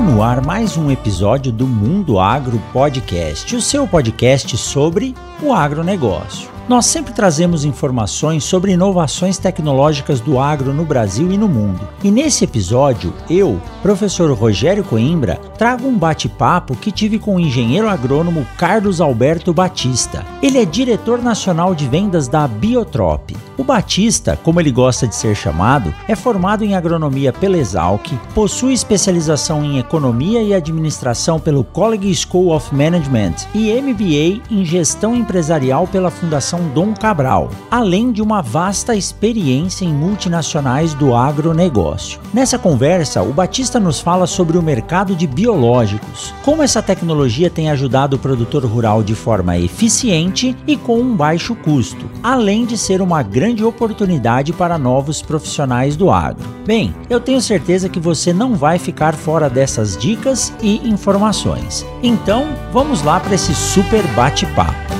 Está no ar mais um episódio do Mundo Agro Podcast, o seu podcast sobre o agronegócio. Nós sempre trazemos informações sobre inovações tecnológicas do agro no Brasil e no mundo. E nesse episódio, eu, professor Rogério Coimbra, trago um bate-papo que tive com o engenheiro agrônomo Carlos Alberto Batista. Ele é diretor nacional de vendas da Biotrop. O Batista, como ele gosta de ser chamado, é formado em agronomia pela Exalc, possui especialização em economia e administração pelo College School of Management e MBA em gestão empresarial pela Fundação Dom Cabral, além de uma vasta experiência em multinacionais do agronegócio. Nessa conversa, o Batista nos fala sobre o mercado de biológicos, como essa tecnologia tem ajudado o produtor rural de forma eficiente e com um baixo custo, além de ser uma grande oportunidade para novos profissionais do agro. Bem, eu tenho certeza que você não vai ficar fora dessas dicas e informações. Então, vamos lá para esse super bate-papo.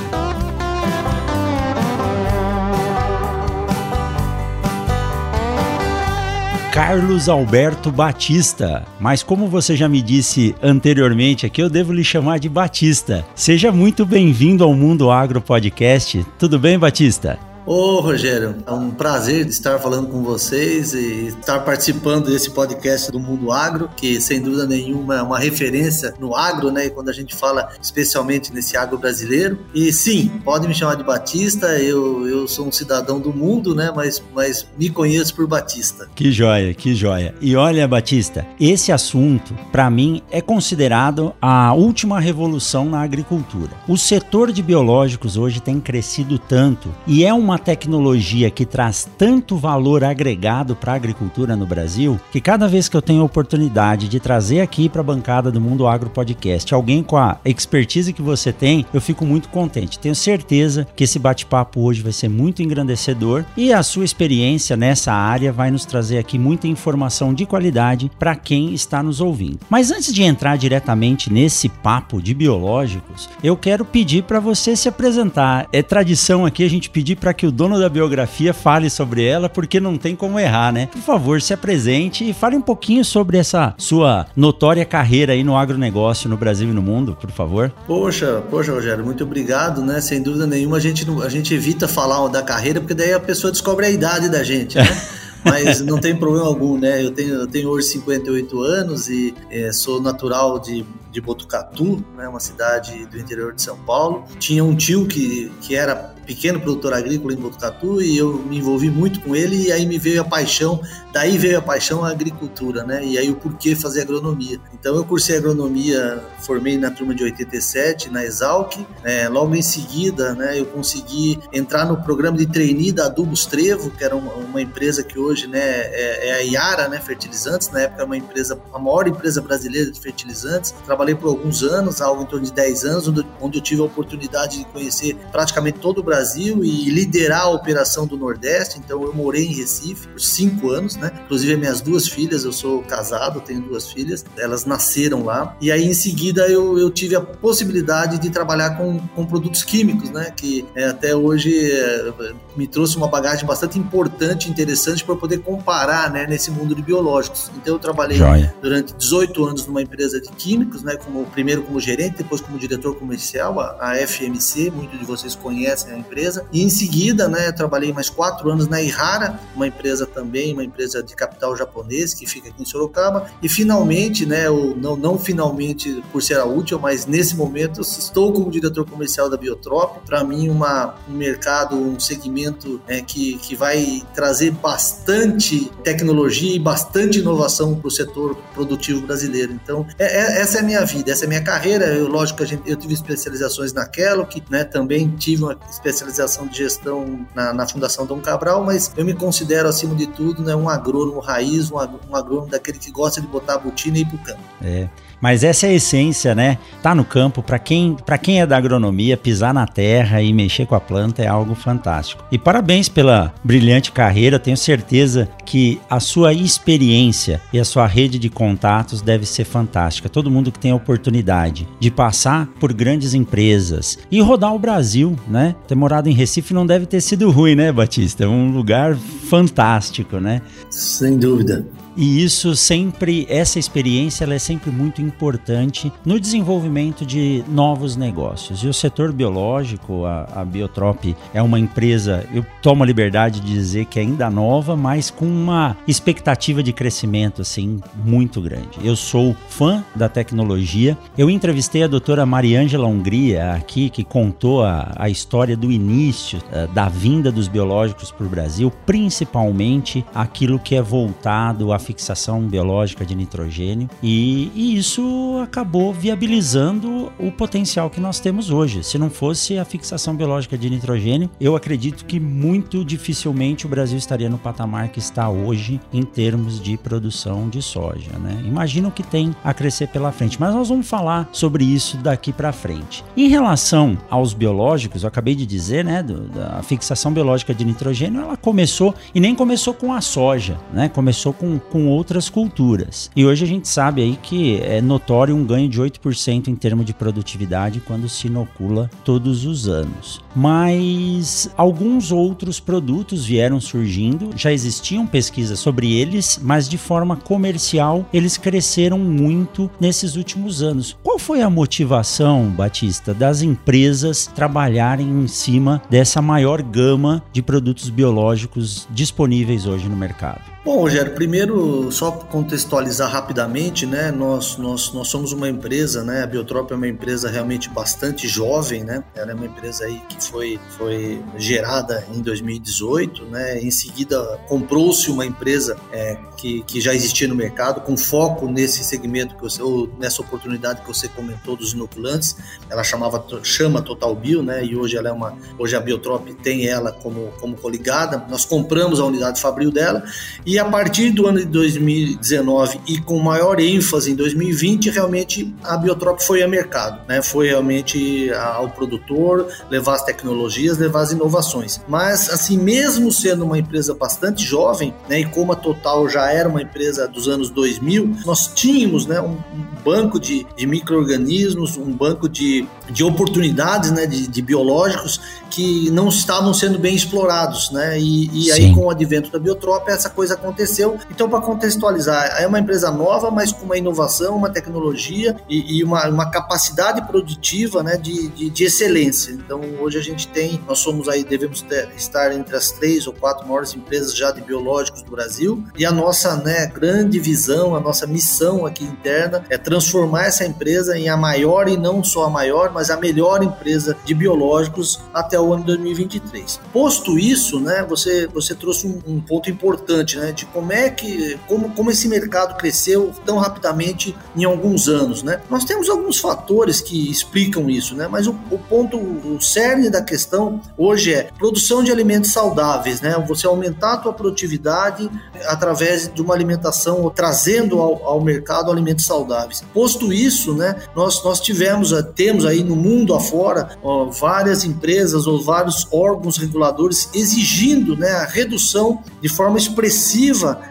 Carlos Alberto Batista. Mas como você já me disse anteriormente aqui, eu devo lhe chamar de Batista. Seja muito bem-vindo ao Mundo Agro Podcast. Tudo bem, Batista? Ô Rogério, é um prazer estar falando com vocês e estar participando desse podcast do Mundo Agro, que sem dúvida nenhuma é uma referência no agro, né? Quando a gente fala especialmente nesse agro brasileiro. E sim, pode me chamar de Batista, eu, eu sou um cidadão do mundo, né? Mas, mas me conheço por Batista. Que joia, que joia. E olha, Batista, esse assunto, para mim, é considerado a última revolução na agricultura. O setor de biológicos hoje tem crescido tanto e é uma uma tecnologia que traz tanto valor agregado para a agricultura no Brasil que cada vez que eu tenho a oportunidade de trazer aqui para a bancada do Mundo Agro Podcast alguém com a expertise que você tem, eu fico muito contente. Tenho certeza que esse bate-papo hoje vai ser muito engrandecedor e a sua experiência nessa área vai nos trazer aqui muita informação de qualidade para quem está nos ouvindo. Mas antes de entrar diretamente nesse papo de biológicos, eu quero pedir para você se apresentar. É tradição aqui a gente pedir para que o dono da biografia fale sobre ela, porque não tem como errar, né? Por favor, se apresente e fale um pouquinho sobre essa sua notória carreira aí no agronegócio no Brasil e no mundo, por favor. Poxa, poxa, Rogério, muito obrigado, né? Sem dúvida nenhuma, a gente, a gente evita falar da carreira, porque daí a pessoa descobre a idade da gente, né? mas não tem problema algum, né? Eu tenho, eu tenho hoje 58 anos e é, sou natural de, de Botucatu, né? uma cidade do interior de São Paulo. Tinha um tio que, que era pequeno produtor agrícola em Botucatu e eu me envolvi muito com ele e aí me veio a paixão, daí veio a paixão a agricultura, né? E aí o porquê fazer agronomia. Então eu cursei agronomia, formei na turma de 87 na Exalc, é, logo em seguida, né, eu consegui entrar no programa de trainee da Adubos Trevo, que era uma, uma empresa que hoje, né, é, é, a Iara, né, fertilizantes, na época uma empresa, a maior empresa brasileira de fertilizantes. Trabalhei por alguns anos, algo em torno de 10 anos, onde, onde eu tive a oportunidade de conhecer praticamente todo o Brasil e liderar a operação do Nordeste. Então eu morei em Recife por cinco anos, né? Inclusive minhas duas filhas, eu sou casado, tenho duas filhas, elas nasceram lá. E aí em seguida eu, eu tive a possibilidade de trabalhar com, com produtos químicos, né? Que é, até hoje é, me trouxe uma bagagem bastante importante, interessante para poder comparar, né? Nesse mundo de biológicos. Então eu trabalhei Joia. durante 18 anos numa empresa de químicos, né? Como primeiro como gerente, depois como diretor comercial, a, a FMC, muitos de vocês conhecem a empresa. E em seguida, né, trabalhei mais quatro anos na Ihara, uma empresa também, uma empresa de capital japonês que fica aqui em Sorocaba. E finalmente, né, ou não, não finalmente por ser a útil, mas nesse momento estou como diretor comercial da Biotrop. Para mim, uma, um mercado, um segmento né, que, que vai trazer bastante tecnologia e bastante inovação para o setor produtivo brasileiro. Então, é, é, essa é a minha vida, essa é a minha carreira. Eu, lógico gente, eu tive especializações na Kellogg, né, também tive uma especialização de gestão na, na, Fundação Dom Cabral, mas eu me considero, acima de tudo, né, um agrônomo raiz, um, agrônomo daquele que gosta de botar a botina e ir pro campo. É. Mas essa é a essência, né? Tá no campo, para quem, quem é da agronomia, pisar na terra e mexer com a planta é algo fantástico. E parabéns pela brilhante carreira, tenho certeza que a sua experiência e a sua rede de contatos deve ser fantástica. Todo mundo que tem a oportunidade de passar por grandes empresas e rodar o Brasil, né? Ter morado em Recife não deve ter sido ruim, né, Batista? É um lugar fantástico, né? Sem dúvida. E isso sempre, essa experiência é sempre muito importante no desenvolvimento de novos negócios. E o setor biológico, a, a Biotrop é uma empresa, eu tomo a liberdade de dizer que é ainda nova, mas com uma expectativa de crescimento assim muito grande. Eu sou fã da tecnologia. Eu entrevistei a doutora Mariângela Hungria aqui, que contou a, a história do início uh, da vinda dos biológicos para o Brasil, principalmente aquilo que é voltado fixação biológica de nitrogênio e, e, isso acabou viabilizando o potencial que nós temos hoje. Se não fosse a fixação biológica de nitrogênio, eu acredito que muito dificilmente o Brasil estaria no patamar que está hoje em termos de produção de soja. Né? Imagina o que tem a crescer pela frente, mas nós vamos falar sobre isso daqui para frente. Em relação aos biológicos, eu acabei de dizer, né, do, da fixação biológica de nitrogênio, ela começou e nem começou com a soja, né? Começou com com outras culturas. E hoje a gente sabe aí que é notório um ganho de 8% em termos de produtividade quando se inocula todos os anos. Mas alguns outros produtos vieram surgindo, já existiam pesquisas sobre eles, mas de forma comercial eles cresceram muito nesses últimos anos. Qual foi a motivação, Batista, das empresas trabalharem em cima dessa maior gama de produtos biológicos disponíveis hoje no mercado? Bom, Rogério, primeiro, só contextualizar rapidamente, né? Nós, nós, nós somos uma empresa, né? A Biotrop é uma empresa realmente bastante jovem, né? Ela é uma empresa aí que foi, foi gerada em 2018, né? Em seguida, comprou-se uma empresa é, que, que já existia no mercado, com foco nesse segmento, que você, ou nessa oportunidade que você comentou dos inoculantes. Ela chamava, chama Total Bio, né? E hoje ela é uma, hoje a Biotrop tem ela como, como coligada. Nós compramos a unidade fabril dela e e a partir do ano de 2019 e com maior ênfase em 2020, realmente a Biotrop foi a mercado, né? Foi realmente ao produtor levar as tecnologias, levar as inovações. Mas assim, mesmo sendo uma empresa bastante jovem, né, e como a Total já era uma empresa dos anos 2000, nós tínhamos, né, um, banco de, de micro-organismos, um banco de, de oportunidades, né, de, de biológicos que não estavam sendo bem explorados, né? E, e aí com o advento da Biotrop essa coisa aconteceu. Então, para contextualizar, é uma empresa nova, mas com uma inovação, uma tecnologia e, e uma, uma, capacidade produtiva né, de, de, de, excelência. Então, hoje a gente tem, nós somos aí, devemos ter, estar entre as três ou quatro maiores empresas já de biológicos do Brasil. E a nossa né, grande visão, a nossa missão aqui interna é transformar essa empresa em a maior e não só a maior, mas a melhor empresa de biológicos até o ano 2023. Posto isso, né, você, você trouxe um, um ponto importante, né? De como é que, como, como esse mercado cresceu tão rapidamente em alguns anos, né? Nós temos alguns fatores que explicam isso, né? Mas o, o ponto, o cerne da questão hoje é produção de alimentos saudáveis, né? Você aumentar a tua produtividade através de uma alimentação, ou trazendo ao, ao mercado alimentos saudáveis. Posto isso, né? Nós, nós tivemos, eh, temos aí no mundo afora ó, várias empresas ou vários órgãos reguladores exigindo, né, a redução de forma expressiva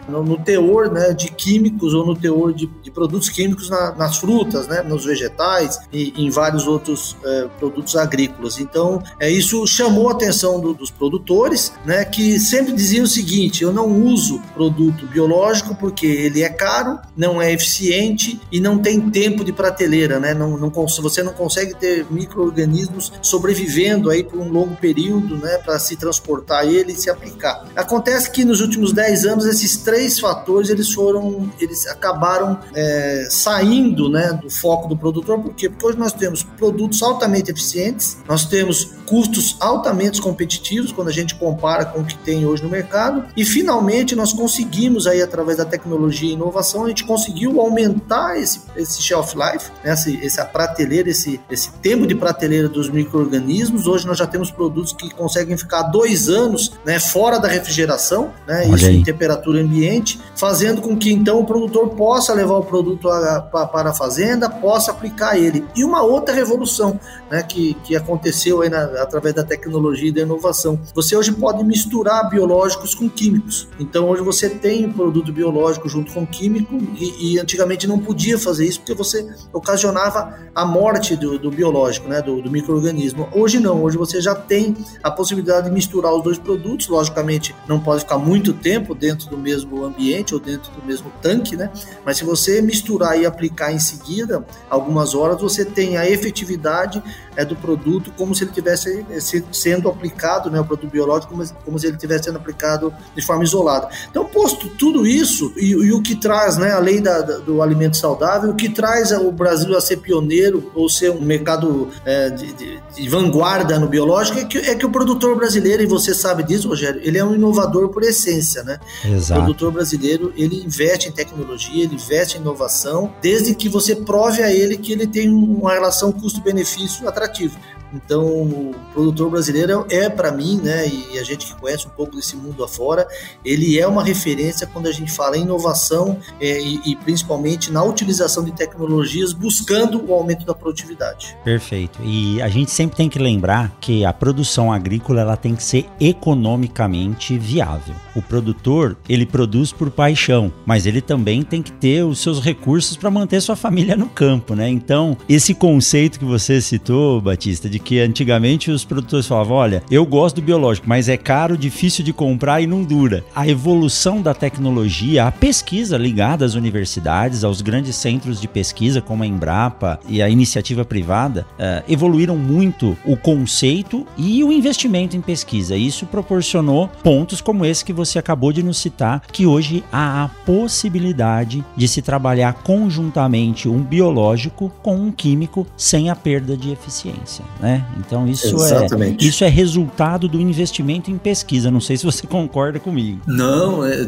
no, no teor né, de químicos ou no teor de, de produtos químicos na, nas frutas, né, nos vegetais e em vários outros é, produtos agrícolas. Então, é, isso chamou a atenção do, dos produtores, né, que sempre diziam o seguinte: eu não uso produto biológico porque ele é caro, não é eficiente e não tem tempo de prateleira, né? Não, não você não consegue ter micro-organismos sobrevivendo aí por um longo período, né, para se transportar ele e se aplicar. Acontece que nos últimos 10 anos esses três fatores eles foram, eles acabaram é, saindo, né, do foco do produtor. Por quê? Porque hoje nós temos produtos altamente eficientes, nós temos custos altamente competitivos quando a gente compara com o que tem hoje no mercado e finalmente nós conseguimos aí através da tecnologia e inovação a gente conseguiu aumentar esse, esse shelf life, né, esse, essa prateleira, esse, esse tempo de prateleira dos micro-organismos. Hoje nós já temos produtos que conseguem ficar dois anos né, fora da refrigeração, né, isso em temperatura temperatura ambiente, fazendo com que então o produtor possa levar o produto a, a, para a fazenda, possa aplicar ele. E uma outra revolução né, que, que aconteceu aí na, através da tecnologia e da inovação. Você hoje pode misturar biológicos com químicos. Então hoje você tem produto biológico junto com químico e, e antigamente não podia fazer isso porque você ocasionava a morte do, do biológico, né, do, do microorganismo. Hoje não, hoje você já tem a possibilidade de misturar os dois produtos. Logicamente não pode ficar muito tempo dentro do mesmo ambiente ou dentro do mesmo tanque, né? Mas se você misturar e aplicar em seguida, algumas horas você tem a efetividade é, do produto como se ele tivesse sendo aplicado, né, o produto biológico, como, como se ele estivesse sendo aplicado de forma isolada. Então, posto tudo isso e, e o que traz, né, além da, do alimento saudável, o que traz o Brasil a ser pioneiro ou ser um mercado é, de, de, de, vanguarda no biológico é que, é que o produtor brasileiro, e você sabe disso, Rogério, ele é um inovador por essência, né? Exato. O produtor brasileiro, ele investe em tecnologia, ele investe em inovação, desde que você prove a ele que ele tem uma relação custo-benefício atrativo. Então, o produtor brasileiro é, para mim, né, e a gente que conhece um pouco desse mundo afora, ele é uma referência quando a gente fala em inovação é, e, e, principalmente na utilização de tecnologias buscando o aumento da produtividade. Perfeito. E a gente sempre tem que lembrar que a produção agrícola ela tem que ser economicamente viável. O produtor, ele produz por paixão, mas ele também tem que ter os seus recursos para manter sua família no campo, né? Então, esse conceito que você citou, Batista, de que antigamente os produtores falavam: olha, eu gosto do biológico, mas é caro, difícil de comprar e não dura. A evolução da tecnologia, a pesquisa ligada às universidades, aos grandes centros de pesquisa, como a Embrapa e a iniciativa privada, uh, evoluíram muito o conceito e o investimento em pesquisa. Isso proporcionou pontos como esse que você acabou de nos citar, que hoje há a possibilidade de se trabalhar conjuntamente um biológico com um químico sem a perda de eficiência. Né? Né? Então isso é, Exatamente. é isso é resultado do investimento em pesquisa. Não sei se você concorda comigo. Não, é,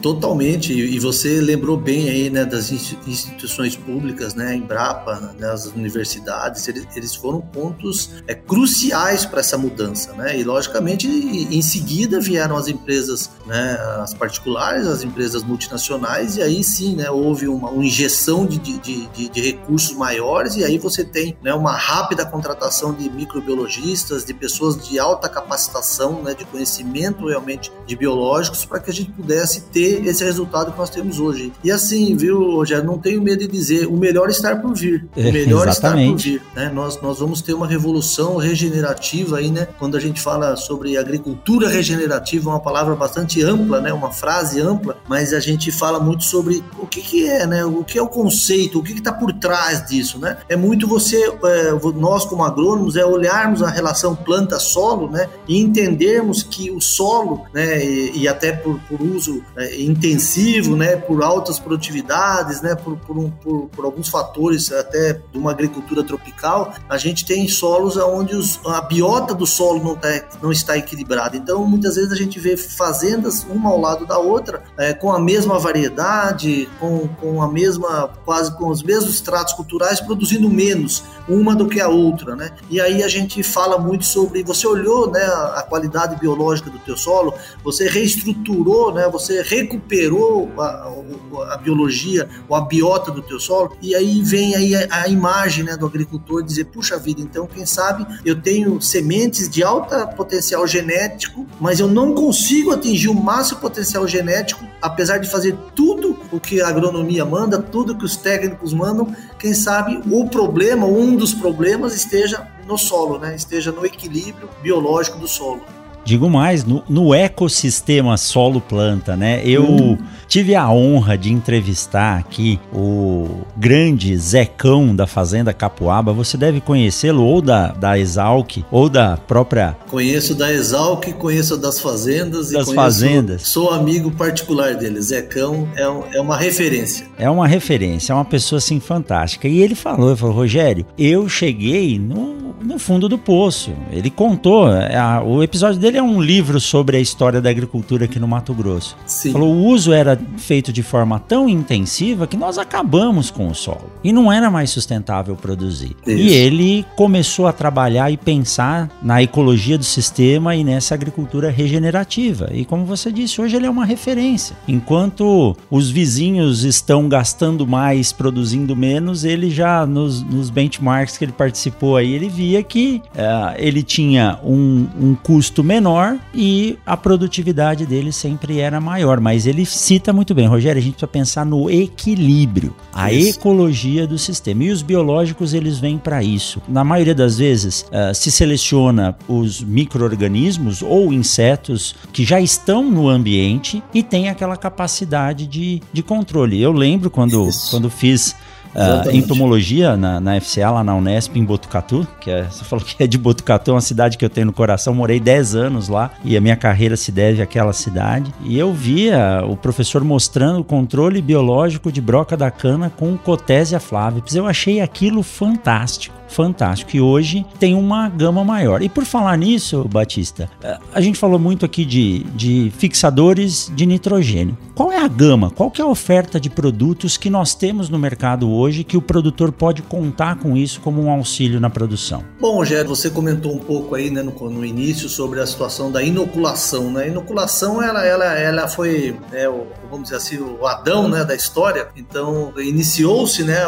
totalmente. E você lembrou bem aí, né, das instituições públicas, né, Embrapa, né, as universidades, eles, eles foram pontos é, cruciais para essa mudança, né? E logicamente em seguida vieram as empresas, né, as particulares, as empresas multinacionais e aí sim, né, houve uma, uma injeção de, de, de, de recursos maiores e aí você tem, né, uma rápida contratação de microbiologistas, de pessoas de alta capacitação, né, de conhecimento realmente de biológicos, para que a gente pudesse ter esse resultado que nós temos hoje. E assim, viu, Rogério, não tenho medo de dizer, o melhor está por vir. O é, melhor é, está por vir. Né? Nós, nós vamos ter uma revolução regenerativa aí, né? Quando a gente fala sobre agricultura regenerativa, uma palavra bastante ampla, né? Uma frase ampla, mas a gente fala muito sobre o que, que é, né? O que é o conceito, o que está por trás disso, né? É muito você, é, nós como agrônomos, é olharmos a relação planta-solo, né, e entendermos que o solo, né, e, e até por, por uso é, intensivo, né, por altas produtividades, né, por, por, um, por, por, alguns fatores até de uma agricultura tropical, a gente tem solos onde os, a biota do solo não, tá, não está equilibrada. Então, muitas vezes a gente vê fazendas uma ao lado da outra, é, com a mesma variedade, com, com a mesma, quase com os mesmos tratos culturais, produzindo menos uma do que a outra, né? Aí a gente fala muito sobre, você olhou, né, a qualidade biológica do teu solo, você reestruturou, né, você recuperou a, a biologia, ou a biota do teu solo, e aí vem aí a, a imagem, né, do agricultor dizer, puxa vida, então quem sabe eu tenho sementes de alta potencial genético, mas eu não consigo atingir o máximo potencial genético, apesar de fazer tudo o que a agronomia manda, tudo que os técnicos mandam, quem sabe o problema, um dos problemas esteja no solo, né? esteja no equilíbrio biológico do solo. Digo mais, no, no ecossistema solo-planta, né? Eu hum. Tive a honra de entrevistar aqui o grande Zecão da Fazenda Capuaba. Você deve conhecê-lo ou da, da Exalc ou da própria. Conheço da Exalc, conheço das fazendas das e fazendas. Sou amigo particular dele. Zecão é, um, é uma referência. É uma referência, é uma pessoa assim fantástica. E ele falou, ele falou, Rogério, eu cheguei no no fundo do poço. Ele contou, é, a, o episódio dele é um livro sobre a história da agricultura aqui no Mato Grosso. Sim. Falou, o uso era feito de forma tão intensiva que nós acabamos com o solo. E não era mais sustentável produzir. Isso. E ele começou a trabalhar e pensar na ecologia do sistema e nessa agricultura regenerativa. E como você disse, hoje ele é uma referência. Enquanto os vizinhos estão gastando mais, produzindo menos, ele já nos, nos benchmarks que ele participou aí, ele via que uh, ele tinha um, um custo menor e a produtividade dele sempre era maior. Mas ele cita muito bem, Rogério, a gente precisa pensar no equilíbrio, a isso. ecologia do sistema. E os biológicos, eles vêm para isso. Na maioria das vezes, uh, se seleciona os micro-organismos ou insetos que já estão no ambiente e tem aquela capacidade de, de controle. Eu lembro quando, quando fiz uh, entomologia na, na FCA, lá na Unesp, em Botucatu, que é, você falou que é de Botucatu, é uma cidade que eu tenho no coração, morei 10 anos lá e a minha carreira se deve àquela cidade. E eu via o professor mostrando o controle biológico de broca da cana com Cotésia flavipes. Eu achei aquilo fantástico fantástico. E hoje tem uma gama maior. E por falar nisso, Batista, eh, a gente falou muito aqui de, de fixadores de nitrogênio. Qual é a gama? Qual que é a oferta de produtos que nós temos no mercado hoje que o produtor pode contar com isso como um auxílio na produção? Bom, Rogério, você comentou um pouco aí né, no, no início sobre a situação da inoculação. Né? A inoculação ela, ela, ela foi, né, o, vamos dizer assim, o Adão né, da história. Então, iniciou-se, né,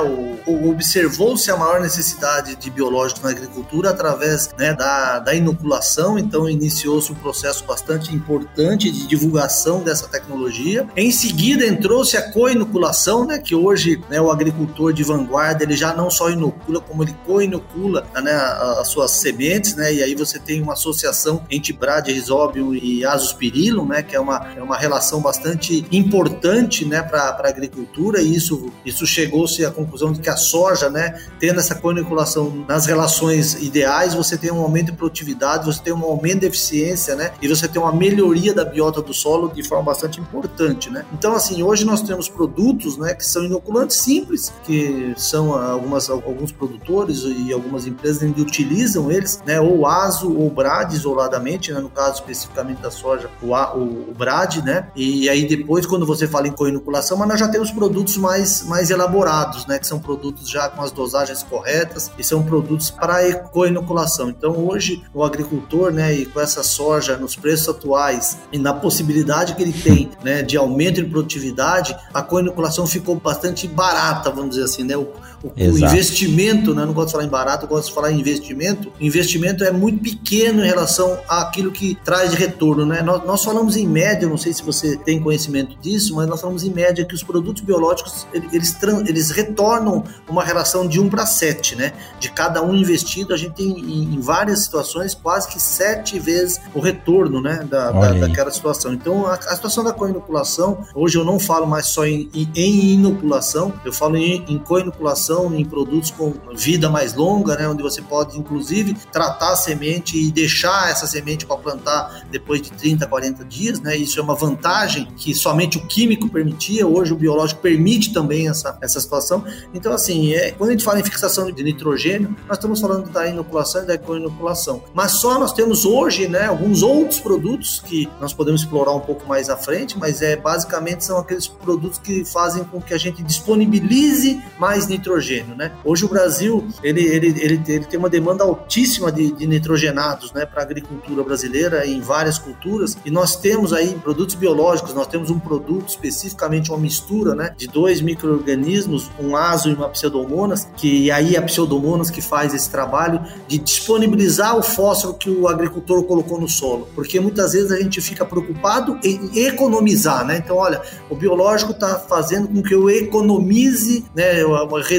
observou-se a maior necessidade de biológicos na agricultura através né, da, da inoculação. Então, iniciou-se um processo bastante importante de divulgação dessa tecnologia. Em seguida, entrou-se a co-inoculação, né, que hoje né, o agricultor de vanguarda ele já não só inocula, como ele co-inocula né, as suas sementes, né, e aí você tem uma associação entre Brad, Rhizobium e Azospirillum, né, que é uma, é uma relação bastante importante né, para a agricultura, e isso, isso chegou-se à conclusão de que a soja, né, tendo essa co-inoculação nas relações ideais, você tem um aumento de produtividade, você tem um aumento de eficiência, né? E você tem uma melhoria da biota do solo de forma bastante importante, né? Então, assim, hoje nós temos produtos, né, que são inoculantes simples, que são algumas, alguns produtores e algumas empresas ainda utilizam eles, né? Ou ASO ou BRAD isoladamente, né? No caso especificamente da soja, o, o, o BRAD, né? E aí depois, quando você fala em co-inoculação, mas nós já temos produtos mais, mais elaborados, né? Que são produtos já com as dosagens corretas e são produtos para eco-inoculação. Então, hoje, o agricultor, né, e com essa soja nos preços atuais e na possibilidade que ele tem né, de aumento de produtividade, a co-inoculação ficou bastante barata, vamos dizer assim, né? O, o, investimento, né? não gosto de falar em barato, eu gosto de falar em investimento. O investimento é muito pequeno em relação àquilo que traz de retorno. Né? Nós, nós falamos em média, não sei se você tem conhecimento disso, mas nós falamos em média que os produtos biológicos eles, eles retornam uma relação de 1 para 7, né? De cada um investido, a gente tem em, várias situações quase que sete vezes o retorno né? da, da daquela situação. Então, a, a situação da co-inoculação, hoje eu não falo mais só em, em, em inoculação, eu falo em, em co-inoculação em produtos com vida mais longa, né, onde você pode inclusive tratar a semente e deixar essa semente para plantar depois de 30, 40 dias, né? Isso é uma vantagem que somente o químico permitia, hoje o biológico permite também essa, essa situação. Então, assim, é, quando a gente fala em fixação de nitrogênio, nós estamos falando da inoculação e da co-inoculação. Mas só nós temos hoje, né, alguns outros produtos que nós podemos explorar um pouco mais à frente, mas é basicamente são aqueles produtos que fazem com que a gente disponibilize mais nitrogênio nitrogênio, né? Hoje o Brasil ele, ele, ele, ele tem uma demanda altíssima de, de nitrogenados, né, para a agricultura brasileira em várias culturas e nós temos aí produtos biológicos, nós temos um produto especificamente uma mistura, né, de dois microorganismos, um azo e uma pseudomonas, que aí é a pseudomonas que faz esse trabalho de disponibilizar o fósforo que o agricultor colocou no solo, porque muitas vezes a gente fica preocupado em economizar, né? Então, olha, o biológico está fazendo com que eu economize, né,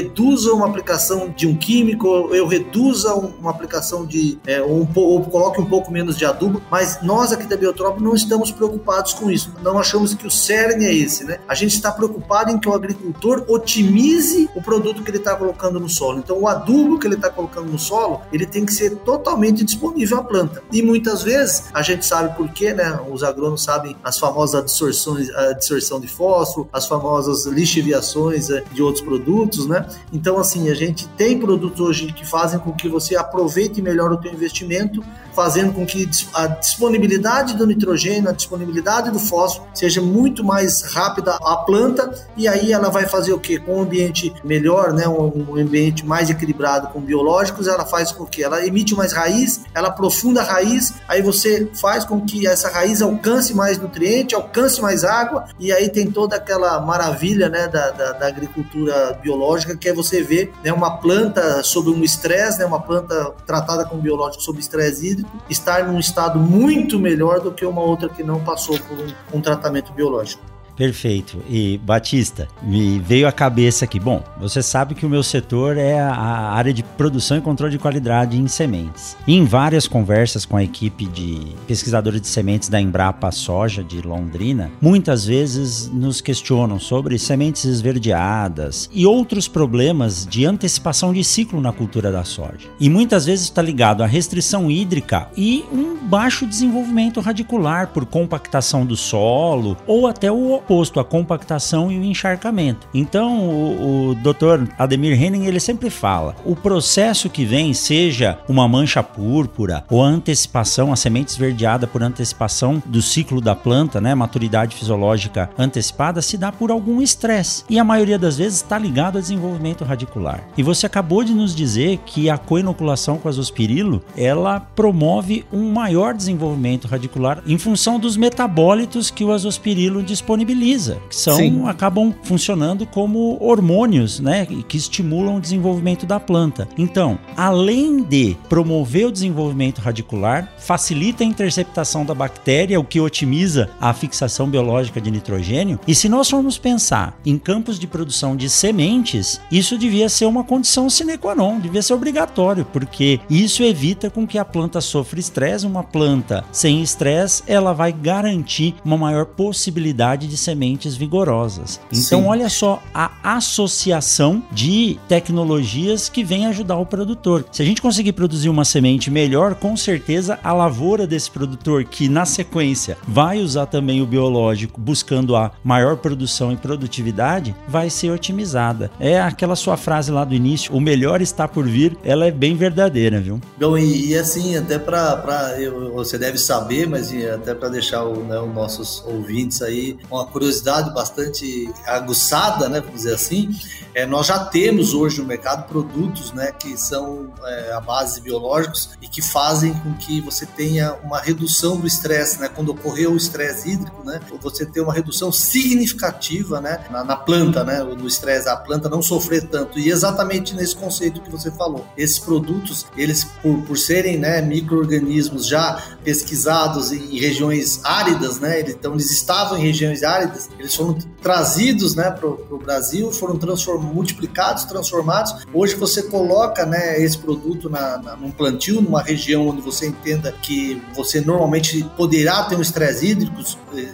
reduza uma aplicação de um químico, eu reduza uma aplicação de é, um, ou coloque um pouco menos de adubo, mas nós aqui da Biotrop não estamos preocupados com isso. Não achamos que o cerne é esse, né? A gente está preocupado em que o agricultor otimize o produto que ele está colocando no solo. Então, o adubo que ele está colocando no solo, ele tem que ser totalmente disponível à planta. E muitas vezes, a gente sabe por quê, né? Os agrônomos sabem as famosas absorções, a absorção de fósforo, as famosas lixiviações eh, de outros produtos, né? Então, assim, a gente tem produtos hoje que fazem com que você aproveite melhor o teu investimento, fazendo com que a disponibilidade do nitrogênio, a disponibilidade do fósforo seja muito mais rápida à planta e aí ela vai fazer o que? Com um ambiente melhor, né? Um, ambiente mais equilibrado com biológicos, ela faz com que ela emite mais raiz, ela aprofunda a raiz, aí você faz com que essa raiz alcance mais nutriente, alcance mais água e aí tem toda aquela maravilha, né? Da, da, da agricultura biológica que é você ver né, uma planta sob um estresse, né? Uma planta tratada com biológico sob estresse hídrico estar num estado muito melhor do que uma outra que não passou por um, um tratamento biológico. Perfeito. E Batista, me veio à cabeça aqui. Bom, você sabe que o meu setor é a área de produção e controle de qualidade em sementes. Em várias conversas com a equipe de pesquisadores de sementes da Embrapa Soja de Londrina, muitas vezes nos questionam sobre sementes esverdeadas e outros problemas de antecipação de ciclo na cultura da soja. E muitas vezes está ligado à restrição hídrica e um baixo desenvolvimento radicular por compactação do solo ou até o oposto, a compactação e o encharcamento. Então, o, o Dr. Ademir Henning ele sempre fala: o processo que vem, seja uma mancha púrpura ou a antecipação, a semente esverdeada por antecipação do ciclo da planta, né, maturidade fisiológica antecipada, se dá por algum estresse e a maioria das vezes está ligado ao desenvolvimento radicular. E você acabou de nos dizer que a coinoculação com azospirilo ela promove um maior desenvolvimento radicular em função dos metabólitos que o azospirilo disponibiliza utiliza, que são Sim. acabam funcionando como hormônios, né, que estimulam o desenvolvimento da planta. Então, além de promover o desenvolvimento radicular, facilita a interceptação da bactéria, o que otimiza a fixação biológica de nitrogênio. E se nós formos pensar em campos de produção de sementes, isso devia ser uma condição sine qua non, devia ser obrigatório, porque isso evita com que a planta sofra estresse. Uma planta sem estresse, ela vai garantir uma maior possibilidade de sementes vigorosas. Então, Sim. olha só a associação de tecnologias que vem ajudar o produtor. Se a gente conseguir produzir uma semente melhor, com certeza a lavoura desse produtor, que na sequência vai usar também o biológico, buscando a maior produção e produtividade, vai ser otimizada. É aquela sua frase lá do início: o melhor está por vir, ela é bem verdadeira, viu? Bom, e, e assim, até para você deve saber, mas até para deixar o, né, os nossos ouvintes aí uma curiosidade bastante aguçada, né, vamos dizer assim, é, nós já temos hoje no mercado produtos né, que são é, a base biológicos e que fazem com que você tenha uma redução do estresse, né? Quando ocorreu o estresse hídrico, né? Você tem uma redução significativa, né? Na, na planta, né? No estresse, a planta não sofrer tanto. E exatamente nesse conceito que você falou. Esses produtos, eles, por, por serem né, micro-organismos já pesquisados em regiões áridas, né? Então, eles estavam em regiões áridas, eles foram trazidos né, para o Brasil, foram transformados, multiplicados, transformados. Hoje você coloca né, esse produto na, na, num plantio, numa região onde você entenda que você normalmente poderá ter um estresse hídrico,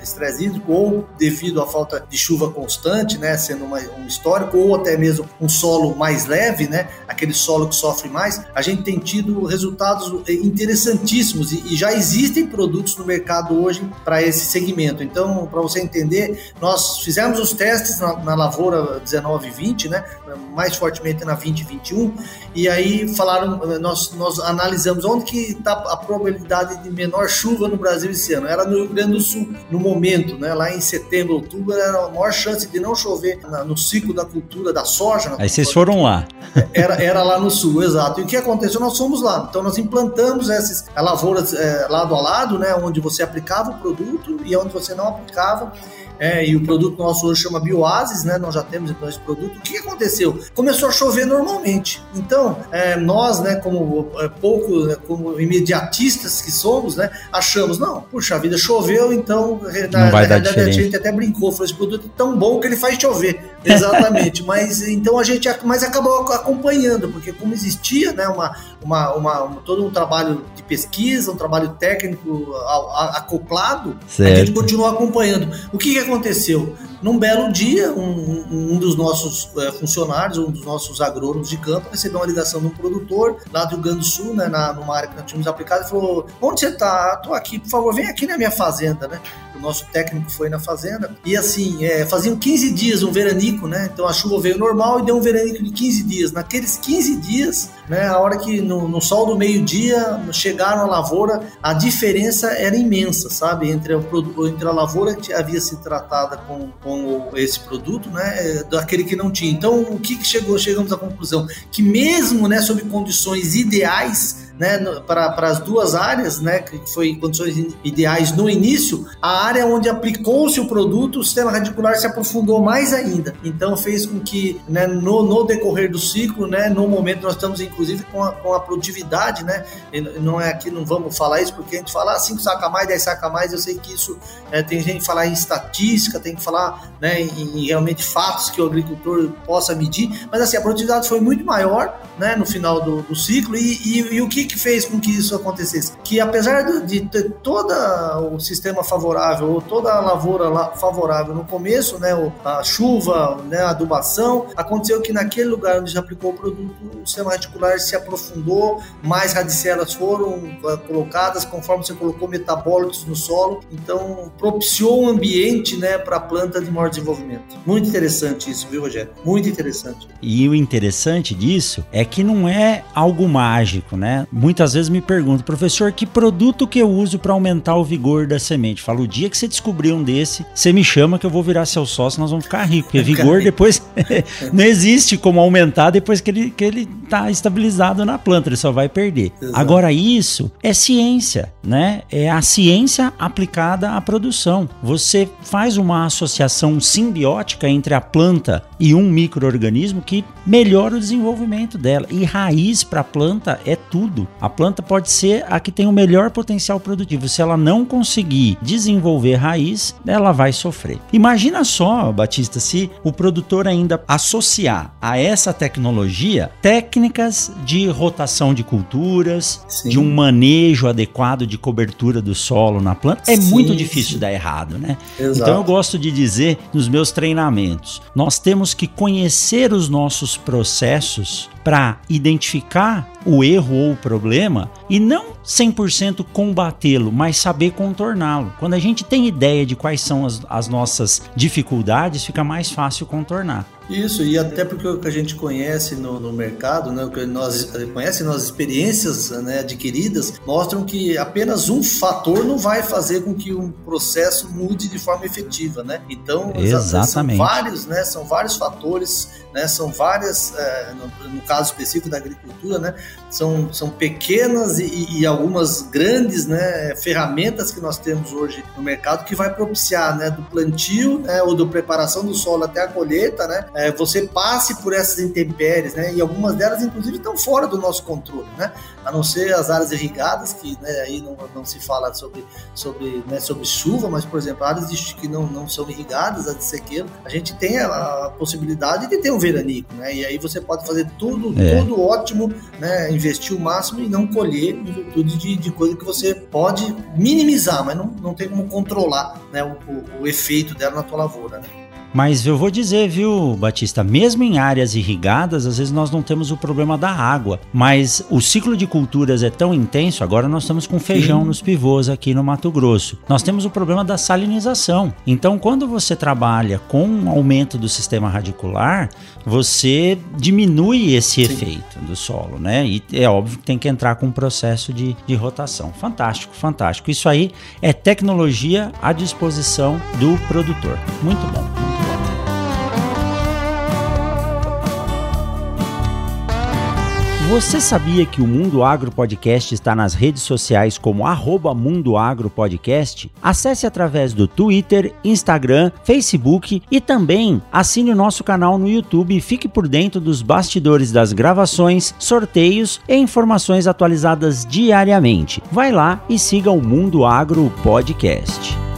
estresse hídrico ou devido à falta de chuva constante, né, sendo uma, um histórico, ou até mesmo um solo mais leve, né, aquele solo que sofre mais, a gente tem tido resultados interessantíssimos e, e já existem produtos no mercado hoje para esse segmento. Então, para você entender, nós fizemos os testes na, na lavoura 19 e 20, né? mais fortemente na 2021, e aí falaram, nós, nós analisamos onde que está a probabilidade de menor chuva no Brasil esse ano. Era no Rio Grande do Sul, no momento, né? lá em setembro, outubro, era a maior chance de não chover na, no ciclo da cultura da soja. Aí vocês foram lá. Era, era lá no sul, exato. E o que aconteceu? Nós fomos lá. Então nós implantamos essas lavouras é, lado a lado, né? onde você aplicava o produto e onde você não aplicava. É, e o produto nosso hoje chama Bioasis, né? Nós já temos então esse produto. O que aconteceu? Começou a chover normalmente. Então, é, nós, né, como é, pouco, né, como imediatistas que somos, né, achamos, não, puxa vida, choveu, então na, vai na realidade a gente até brincou, falou, esse produto é tão bom que ele faz chover. Exatamente. mas então a gente mas acabou acompanhando, porque como existia, né, uma, uma, uma, todo um trabalho de pesquisa, um trabalho técnico acoplado, certo. a gente continuou acompanhando. O que aconteceu? Num belo dia, um, um dos nossos é, funcionários, um dos nossos agrônomos de campo, recebeu uma ligação de um produtor lá do Rio Grande do Sul, né, na, numa área que nós tínhamos aplicado, e falou: Onde você está? Estou aqui, por favor, vem aqui na minha fazenda, né? O nosso técnico foi na fazenda. E assim, é, faziam 15 dias um veranico, né? Então a chuva veio normal e deu um veranico de 15 dias. Naqueles 15 dias, né, a hora que no, no sol do meio-dia chegaram à lavoura, a diferença era imensa, sabe? Entre, o, entre a lavoura que havia sido tratada com, com esse produto, né, daquele que não tinha. Então, o que, que chegou? Chegamos à conclusão que mesmo, né, sob condições ideais, né, para, as duas áreas, né, que foi condições ideais no início, a área onde aplicou-se o produto, o sistema radicular se aprofundou mais ainda. Então fez com que, né, no, no decorrer do ciclo, né, no momento nós estamos inclusive com a, com a produtividade, né, não é aqui, não vamos falar isso porque a gente fala 5 ah, saca mais, 10 saca mais, eu sei que isso é, tem gente que falar em estatística, tem que falar, né, em, em realmente fatos que o agricultor possa medir, mas assim, a produtividade foi muito maior, né, no final do, do ciclo e, e, e o que que, fez com que isso acontecesse? Que apesar de ter todo o sistema favorável, ou toda a lavoura favorável no começo, né, a chuva, né, a adubação, aconteceu que naquele lugar onde já aplicou o produto, o sistema radicular se aprofundou, mais radicelas foram uh, colocadas, conforme você colocou metabólitos no solo, então propiciou um ambiente né, para a planta de maior desenvolvimento. Muito interessante isso, viu, Rogério? Muito interessante. E o interessante disso é que não é algo mágico, né? Muitas vezes me perguntam, professor, que produto que eu uso para aumentar o vigor da semente? Falo, o dia que você descobrir um desse, você me chama que eu vou virar seu sócio, nós vamos ficar ricos. Porque vigor depois não existe como aumentar depois que ele, que ele tá estabilizado na planta, ele só vai perder. Exato. Agora, isso é ciência, né? É a ciência aplicada à produção. Você faz uma associação simbiótica entre a planta e um microorganismo que melhora o desenvolvimento dela. E raiz para a planta é tudo. A planta pode ser a que tem o melhor potencial produtivo. Se ela não conseguir desenvolver raiz, ela vai sofrer. Imagina só, Batista, se o produtor ainda associar a essa tecnologia técnicas de rotação de culturas, Sim. de um manejo adequado de cobertura do solo na planta. É Sim, muito difícil dar errado, né? Exato. Então eu gosto de dizer nos meus treinamentos, nós temos que conhecer os nossos processos para identificar o erro ou o problema e não 100% combatê-lo, mas saber contorná-lo. Quando a gente tem ideia de quais são as, as nossas dificuldades, fica mais fácil contornar. Isso, e até porque o que a gente conhece no, no mercado, né, o que nós conhecemos nas experiências né, adquiridas, mostram que apenas um fator não vai fazer com que um processo mude de forma efetiva, né? Então, Exatamente. são vários, né, são vários fatores, né, são várias, é, no, no, caso específico da agricultura, né, são, são pequenas e, e, algumas grandes, né, ferramentas que nós temos hoje no mercado que vai propiciar, né, do plantio, né, ou da preparação do solo até a colheita, né, é, você passe por essas intempéries, né? E algumas delas, inclusive, estão fora do nosso controle, né? A não ser as áreas irrigadas, que né, aí não, não se fala sobre, sobre, né, sobre chuva, mas, por exemplo, áreas que não, não são irrigadas, as de sequeiro, a gente tem a, a possibilidade de ter um veranico, né? E aí você pode fazer tudo, é. tudo ótimo, né? Investir o máximo e não colher em virtude de, de coisa que você pode minimizar, mas não, não tem como controlar né, o, o, o efeito dela na tua lavoura, né? Mas eu vou dizer, viu, Batista, mesmo em áreas irrigadas, às vezes nós não temos o problema da água, mas o ciclo de culturas é tão intenso, agora nós estamos com feijão Sim. nos pivôs aqui no Mato Grosso. Nós temos o problema da salinização. Então, quando você trabalha com um aumento do sistema radicular, você diminui esse Sim. efeito do solo, né? E é óbvio que tem que entrar com um processo de, de rotação. Fantástico, fantástico. Isso aí é tecnologia à disposição do produtor. Muito bom, muito bom. Você sabia que o Mundo Agro Podcast está nas redes sociais como arroba Mundo Agro Podcast? Acesse através do Twitter, Instagram, Facebook e também assine o nosso canal no YouTube e fique por dentro dos bastidores das gravações, sorteios e informações atualizadas diariamente. Vai lá e siga o Mundo Agro Podcast.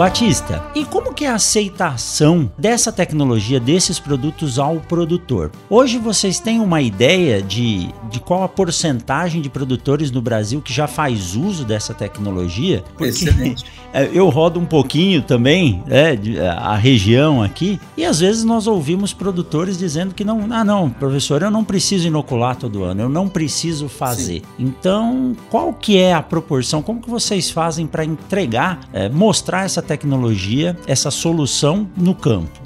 Batista, e como que é a aceitação dessa tecnologia, desses produtos ao produtor? Hoje vocês têm uma ideia de, de qual a porcentagem de produtores no Brasil que já faz uso dessa tecnologia? Porque Excelente. eu rodo um pouquinho também né, a região aqui e às vezes nós ouvimos produtores dizendo que não, ah não, professor, eu não preciso inocular todo ano, eu não preciso fazer. Sim. Então, qual que é a proporção? Como que vocês fazem para entregar, é, mostrar essa tecnologia, essa solução no campo?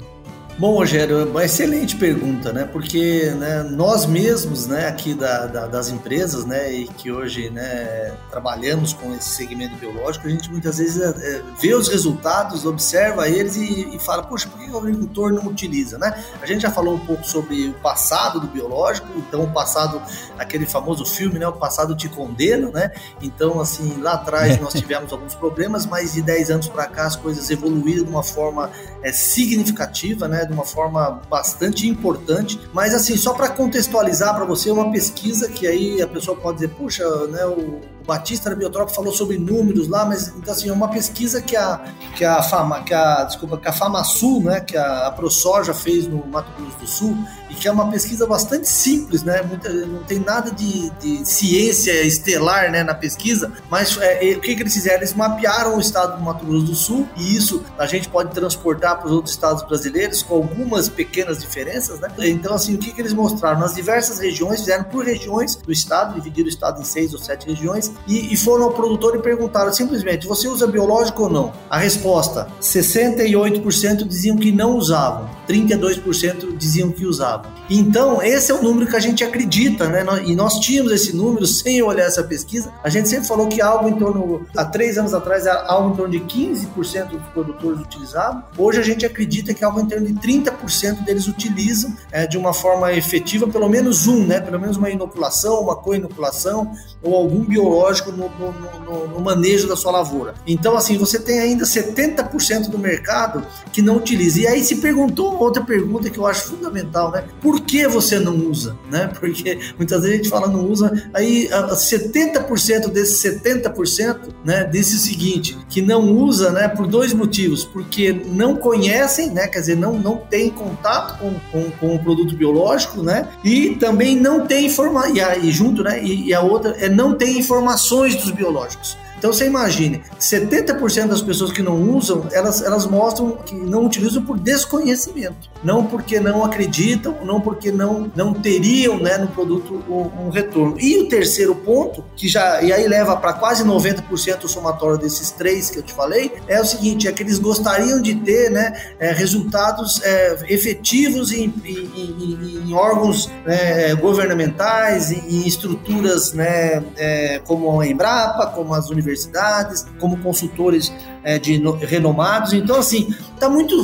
Bom, Rogério, uma excelente pergunta, né? Porque né, nós mesmos, né, aqui da, da, das empresas, né, e que hoje, né, trabalhamos com esse segmento biológico, a gente muitas vezes é, é vê os resultados, observa eles e, e fala, poxa, por que o agricultor não utiliza, né? A gente já falou um pouco sobre o passado do biológico, então o passado, aquele famoso filme, né, o passado te condena, né? Então, assim, lá atrás nós tivemos alguns problemas, mas de 10 anos para cá as coisas evoluíram de uma forma é, significativa, né? De uma forma bastante importante. Mas assim, só para contextualizar para você, uma pesquisa que aí a pessoa pode dizer, puxa, né, o Batista da Biotrop falou sobre números lá, mas então assim, é uma pesquisa que a que a Fama, que a desculpa, que a FamaSul, né, que a, ProSoja fez no Mato Grosso do Sul, e que é uma pesquisa bastante simples, né? Não tem nada de, de, ciência estelar né, na pesquisa, mas é, o que, que eles fizeram? Eles mapearam o estado do Mato Grosso do Sul e isso a gente pode transportar para os outros estados brasileiros com algumas pequenas diferenças, né? Então, assim, o que, que eles mostraram? Nas diversas regiões, fizeram por regiões do estado, dividiram o estado em seis ou sete regiões, e, e foram ao produtor e perguntaram simplesmente: você usa biológico ou não? A resposta: 68% diziam que não usavam, 32% diziam que usavam. Então, esse é o número que a gente acredita, né? E nós tínhamos esse número sem olhar essa pesquisa. A gente sempre falou que algo em torno, há três anos atrás, era algo em torno de 15% dos produtores utilizavam. Hoje a gente acredita que algo em torno de 30% deles utilizam é, de uma forma efetiva, pelo menos um, né? Pelo menos uma inoculação, uma co-inoculação ou algum biológico no, no, no, no manejo da sua lavoura. Então, assim, você tem ainda 70% do mercado que não utiliza. E aí se perguntou outra pergunta que eu acho fundamental, né? Por que você não usa? Né? Porque muitas vezes a gente fala não usa, aí 70% desses 70% né, disse o seguinte, que não usa né, por dois motivos, porque não conhecem, né, quer dizer, não, não tem contato com, com, com o produto biológico, né, e também não tem informação, e, e junto, né, e, e a outra é não tem informações dos biológicos. Então você imagine, 70% das pessoas que não usam, elas, elas mostram que não utilizam por desconhecimento, não porque não acreditam, não porque não, não teriam né, no produto um, um retorno. E o terceiro ponto, que já e aí leva para quase 90% o somatório desses três que eu te falei, é o seguinte: é que eles gostariam de ter né, é, resultados é, efetivos em, em, em, em órgãos né, governamentais, em, estruturas né, é, como a Embrapa, como as universidades universidades, como consultores é, de no, renomados. Então, assim, tá muito.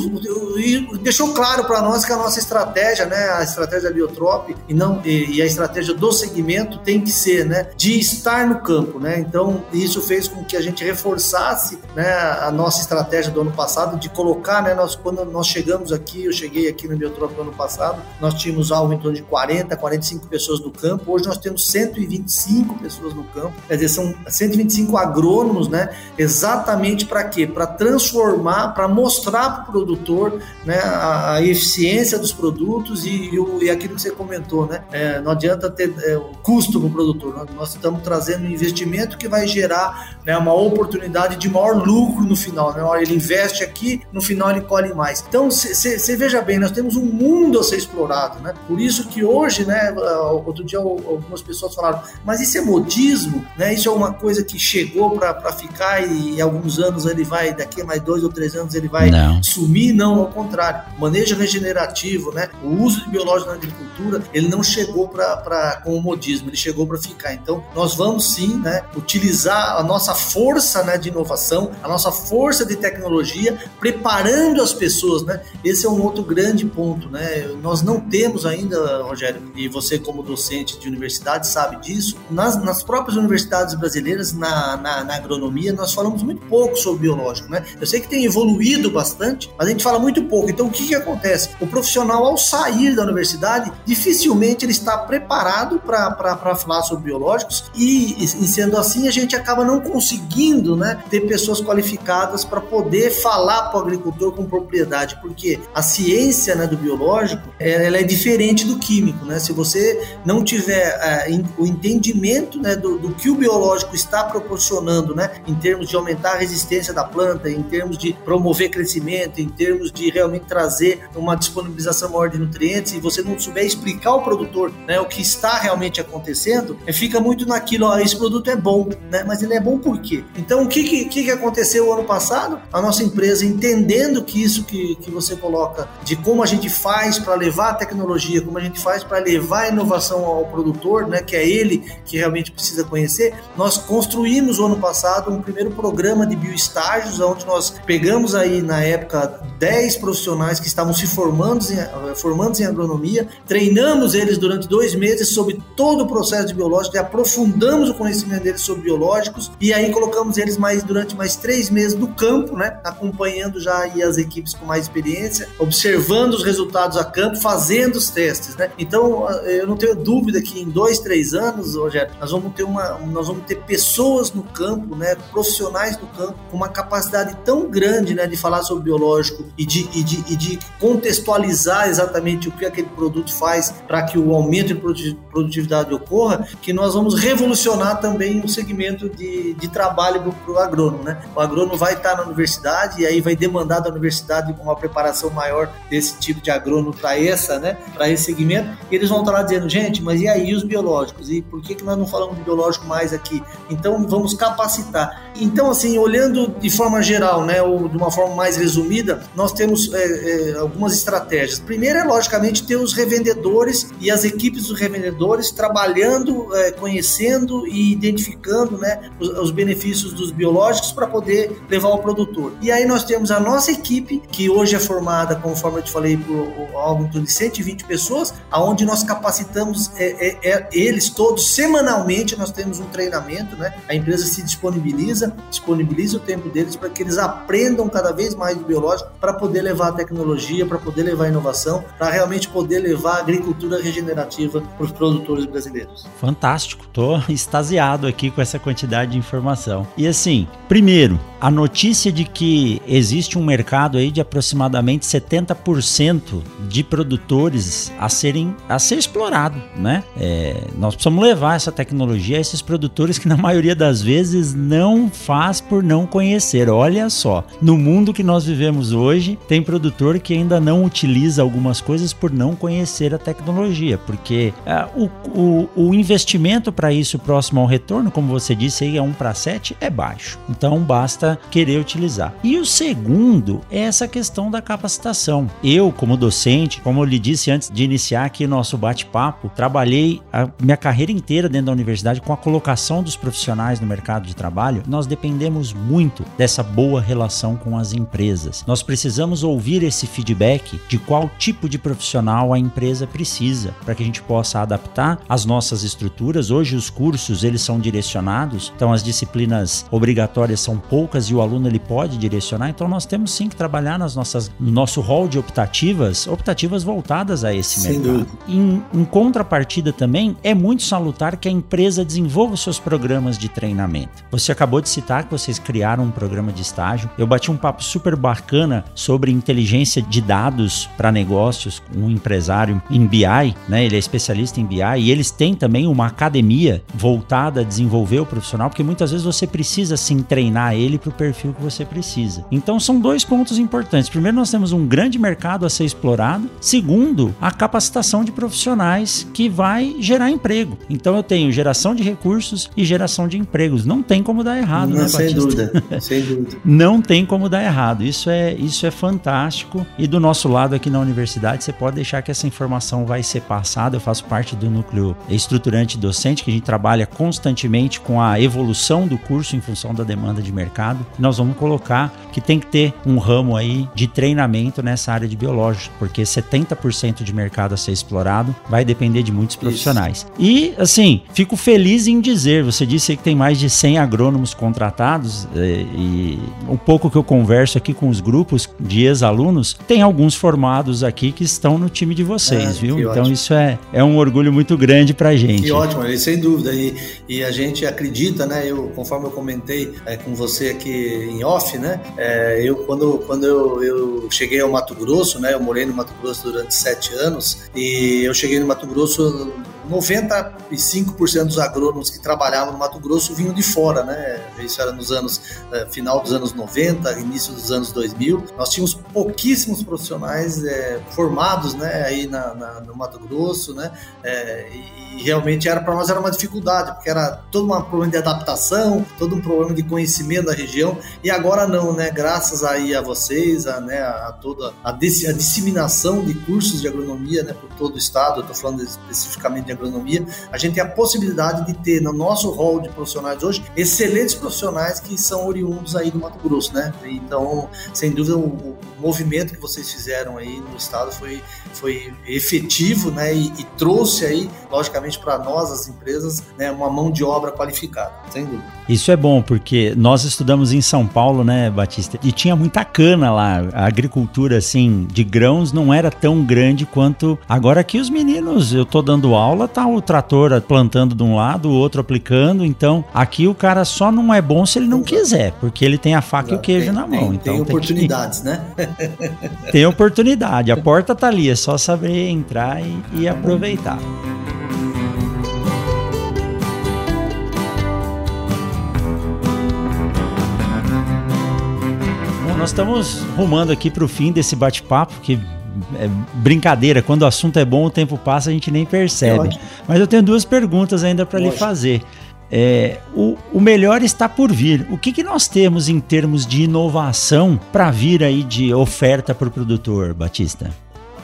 deixou claro para nós que a nossa estratégia, né, a estratégia Biotrop e, não, e, e, a estratégia do segmento tem que ser né, de estar no campo. Né? Então, isso fez com que a gente reforçasse né, a nossa estratégia do ano passado de colocar, né, nós, quando nós chegamos aqui, eu cheguei aqui no Biotrop no ano passado, nós tínhamos algo em torno de 40, 45 pessoas no campo, hoje nós temos 125 pessoas no campo, quer dizer, são 125 agrônomos, né, exatamente para quê? Para transformar, para mostrar para o produtor né, a, a, eficiência dos produtos e, e, o, e, aquilo que você comentou, né? É, não adianta ter é, o custo para o produtor, nós, nós, estamos trazendo um investimento que vai gerar né, uma oportunidade de maior lucro no final. Né? Ele investe aqui, no final ele colhe mais. Então, você veja bem, nós temos um mundo a ser explorado, né? Por isso que hoje, né, outro dia algumas pessoas falaram, mas isso é modismo, né? Isso é uma coisa que chegou para ficar e, e alguns anos ele ele vai, daqui a mais dois ou três anos, ele vai não. sumir, não, ao contrário. Manejo regenerativo, né? O uso de biológico na agricultura, ele não chegou para com o modismo, ele chegou para ficar. Então, nós vamos sim, né, utilizar a nossa força, né, de inovação, a nossa força de tecnologia, preparando as pessoas, né? Esse é um outro grande ponto, né? Nós não temos ainda, Rogério, e você como docente de universidade sabe disso, nas, nas próprias universidades brasileiras, na, na, na agronomia, nós falamos muito pouco sobre biológico, né? Eu sei que tem evoluído bastante, mas a gente fala muito pouco. Então, o que, que acontece? O profissional, ao sair da universidade, dificilmente ele está preparado para falar sobre biológicos e, e, sendo assim, a gente acaba não conseguindo né, ter pessoas qualificadas para poder falar para o agricultor com propriedade, porque a ciência né, do biológico ela é diferente do químico. Né? Se você não tiver uh, o entendimento né, do, do, que o biológico está proporcionando né, em termos de aumentar a resistência da planta, em termos de promover crescimento, em termos de realmente trazer uma disponibilização maior de nutrientes, e você não souber explicar ao produtor né, o que está realmente acontecendo, é, fica muito naquilo, ó, esse produto é bom, né? mas ele é bom por quê? Então, o que, que, que aconteceu ano passado? A nossa empresa, entendendo que isso que, que você coloca, de como a gente faz para levar a tecnologia, como a gente faz para levar a inovação ao produtor, né, que é ele que realmente precisa conhecer, nós construímos ano passado um primeiro programa de bioestágios, onde nós pegamos aí na época 10 profissionais que estavam se formando em, formando em agronomia, treinamos eles durante dois meses sobre todo o processo de biológico aprofundamos o conhecimento deles sobre biológicos e aí colocamos eles mais durante mais três meses no campo, né, acompanhando já aí as equipes com mais experiência, observando os resultados a campo, fazendo os testes, né? Então eu não tenho dúvida que em dois, três anos, Rogério, nós vamos ter uma, nós vamos ter pessoas no campo, né, profissionais no campo com uma capacidade tão grande, né, de falar sobre biológico e de, e de, e de contextualizar exatamente o que aquele produto faz para que o aumento de produtividade ocorra, que nós vamos revolucionar também o segmento de, de trabalho para o agrônomo. Né? O agrônomo vai estar na universidade e aí vai demandar da universidade uma preparação maior desse tipo de agrônomo para essa, né, para esse segmento. E eles vão estar lá dizendo, gente, mas e aí os biológicos? E por que, que nós não falamos de biológico mais aqui? Então vamos capacitar. Então, assim, olhando de forma geral, né, ou de uma forma mais resumida, nós temos é, é, algumas estratégias. Primeiro é, logicamente, ter os revendedores e as equipes dos revendedores trabalhando, é, conhecendo e identificando né, os, os benefícios dos biológicos para poder levar ao produtor. E aí nós temos a nossa equipe, que hoje é formada, conforme eu te falei, por algo de 120 pessoas, aonde nós capacitamos é, é, é, eles todos semanalmente, nós temos um treinamento, né? A empresa se disponibiliza, disponibiliza o tempo deles para que eles aprendam cada vez mais do biológico para poder levar a tecnologia, para poder levar a inovação, para realmente poder levar a agricultura regenerativa para os produtores brasileiros. Fantástico, tô extasiado aqui com essa quantidade de informação. E assim, primeiro, a notícia de que existe um mercado aí de aproximadamente 70% de produtores a serem a ser explorado, né? É, nós precisamos levar essa tecnologia a esses produtores que na maioria das vezes não faz por não conhecer. Olha só, no mundo que nós vivemos hoje, tem produtor que ainda não utiliza algumas coisas por não conhecer a tecnologia, porque é, o, o, o, investimento para isso próximo ao retorno, como você disse aí, é 1 para 7, é baixo. Então basta querer utilizar. E o segundo é essa questão da capacitação. Eu, como docente, como eu lhe disse antes de iniciar aqui nosso bate-papo, trabalhei a minha carreira inteira dentro da universidade com a colocação dos profissionais no mercado de trabalho. Nós dependemos muito dessa boa relação com as empresas. Nós precisamos ouvir esse feedback de qual tipo de profissional a empresa precisa para que a gente possa adaptar as nossas estruturas. Hoje os cursos eles são direcionados, então as disciplinas obrigatórias são poucas e o aluno ele pode direcionar. Então nós temos sim que trabalhar nas nossas no nosso rol de optativas, optativas voltadas a esse Sem mercado. Em, em contrapartida também é muito salutar que a empresa desenvolva os seus programas de treinamento. Você acabou de citar que vocês criaram programa de estágio. Eu bati um papo super bacana sobre inteligência de dados para negócios com um empresário em BI, né? Ele é especialista em BI e eles têm também uma academia voltada a desenvolver o profissional, porque muitas vezes você precisa sim treinar ele para o perfil que você precisa. Então são dois pontos importantes. Primeiro, nós temos um grande mercado a ser explorado. Segundo, a capacitação de profissionais que vai gerar emprego. Então eu tenho geração de recursos e geração de empregos. Não tem como dar errado, Não, né, sem dúvida, sem dúvida. Não tem como dar errado. Isso é, isso é fantástico. E do nosso lado aqui na universidade, você pode deixar que essa informação vai ser passada. Eu faço parte do núcleo estruturante docente, que a gente trabalha constantemente com a evolução do curso em função da demanda de mercado. Nós vamos colocar que tem que ter um ramo aí de treinamento nessa área de biológicos, porque 70% de mercado a ser explorado vai depender de muitos profissionais. Isso. E, assim, fico feliz em dizer, você disse que tem mais de 100 agrônomos contratados eh, e um pouco que eu converso aqui com os grupos de ex-alunos, tem alguns formados aqui que estão no time de vocês, é, viu? Então ótimo. isso é, é um orgulho muito grande pra gente. Que ótimo, sem dúvida. E, e a gente acredita, né? Eu, conforme eu comentei é, com você aqui em off, né? É, eu, quando, quando eu, eu cheguei ao Mato Grosso, né? Eu morei no Mato Grosso durante sete anos e eu cheguei no Mato Grosso 95% dos agrônomos que trabalhavam no Mato Grosso vinham de fora, né? Isso era nos anos eh, final dos anos 90, início dos anos 2000. Nós tínhamos pouquíssimos profissionais é, formados, né? Aí na, na, no Mato Grosso, né? É, e, realmente era para nós era uma dificuldade porque era todo um problema de adaptação, todo um problema de conhecimento da região. E agora não, né? Graças aí a vocês, a, né? A toda a, a disseminação de cursos de agronomia, né? Por todo o estado. Eu estou falando especificamente de agronomia, a gente tem a possibilidade de ter no nosso rol de profissionais hoje excelentes profissionais que são oriundos aí do Mato Grosso, né? Então, sem dúvida, o, o movimento que vocês fizeram aí no estado foi, foi efetivo, né? E, e trouxe aí, logicamente, para nós, as empresas, né, uma mão de obra qualificada, sem dúvida. Isso é bom, porque nós estudamos em São Paulo, né, Batista? E tinha muita cana lá. A agricultura, assim, de grãos não era tão grande quanto agora que os meninos, eu tô dando aula, tá o trator plantando de um lado, o outro aplicando. Então, aqui o cara só não é bom se ele não quiser, porque ele tem a faca Exato. e o queijo tem, na mão. Tem, então, tem oportunidades, que... né? tem oportunidade. A porta tá ali, é só saber entrar e, e aproveitar. nós estamos rumando aqui para o fim desse bate-papo, que é brincadeira, quando o assunto é bom, o tempo passa, a gente nem percebe. É Mas eu tenho duas perguntas ainda para lhe fazer. É, o, o, melhor está por vir. O que, que nós temos em termos de inovação para vir aí de oferta para o produtor, Batista?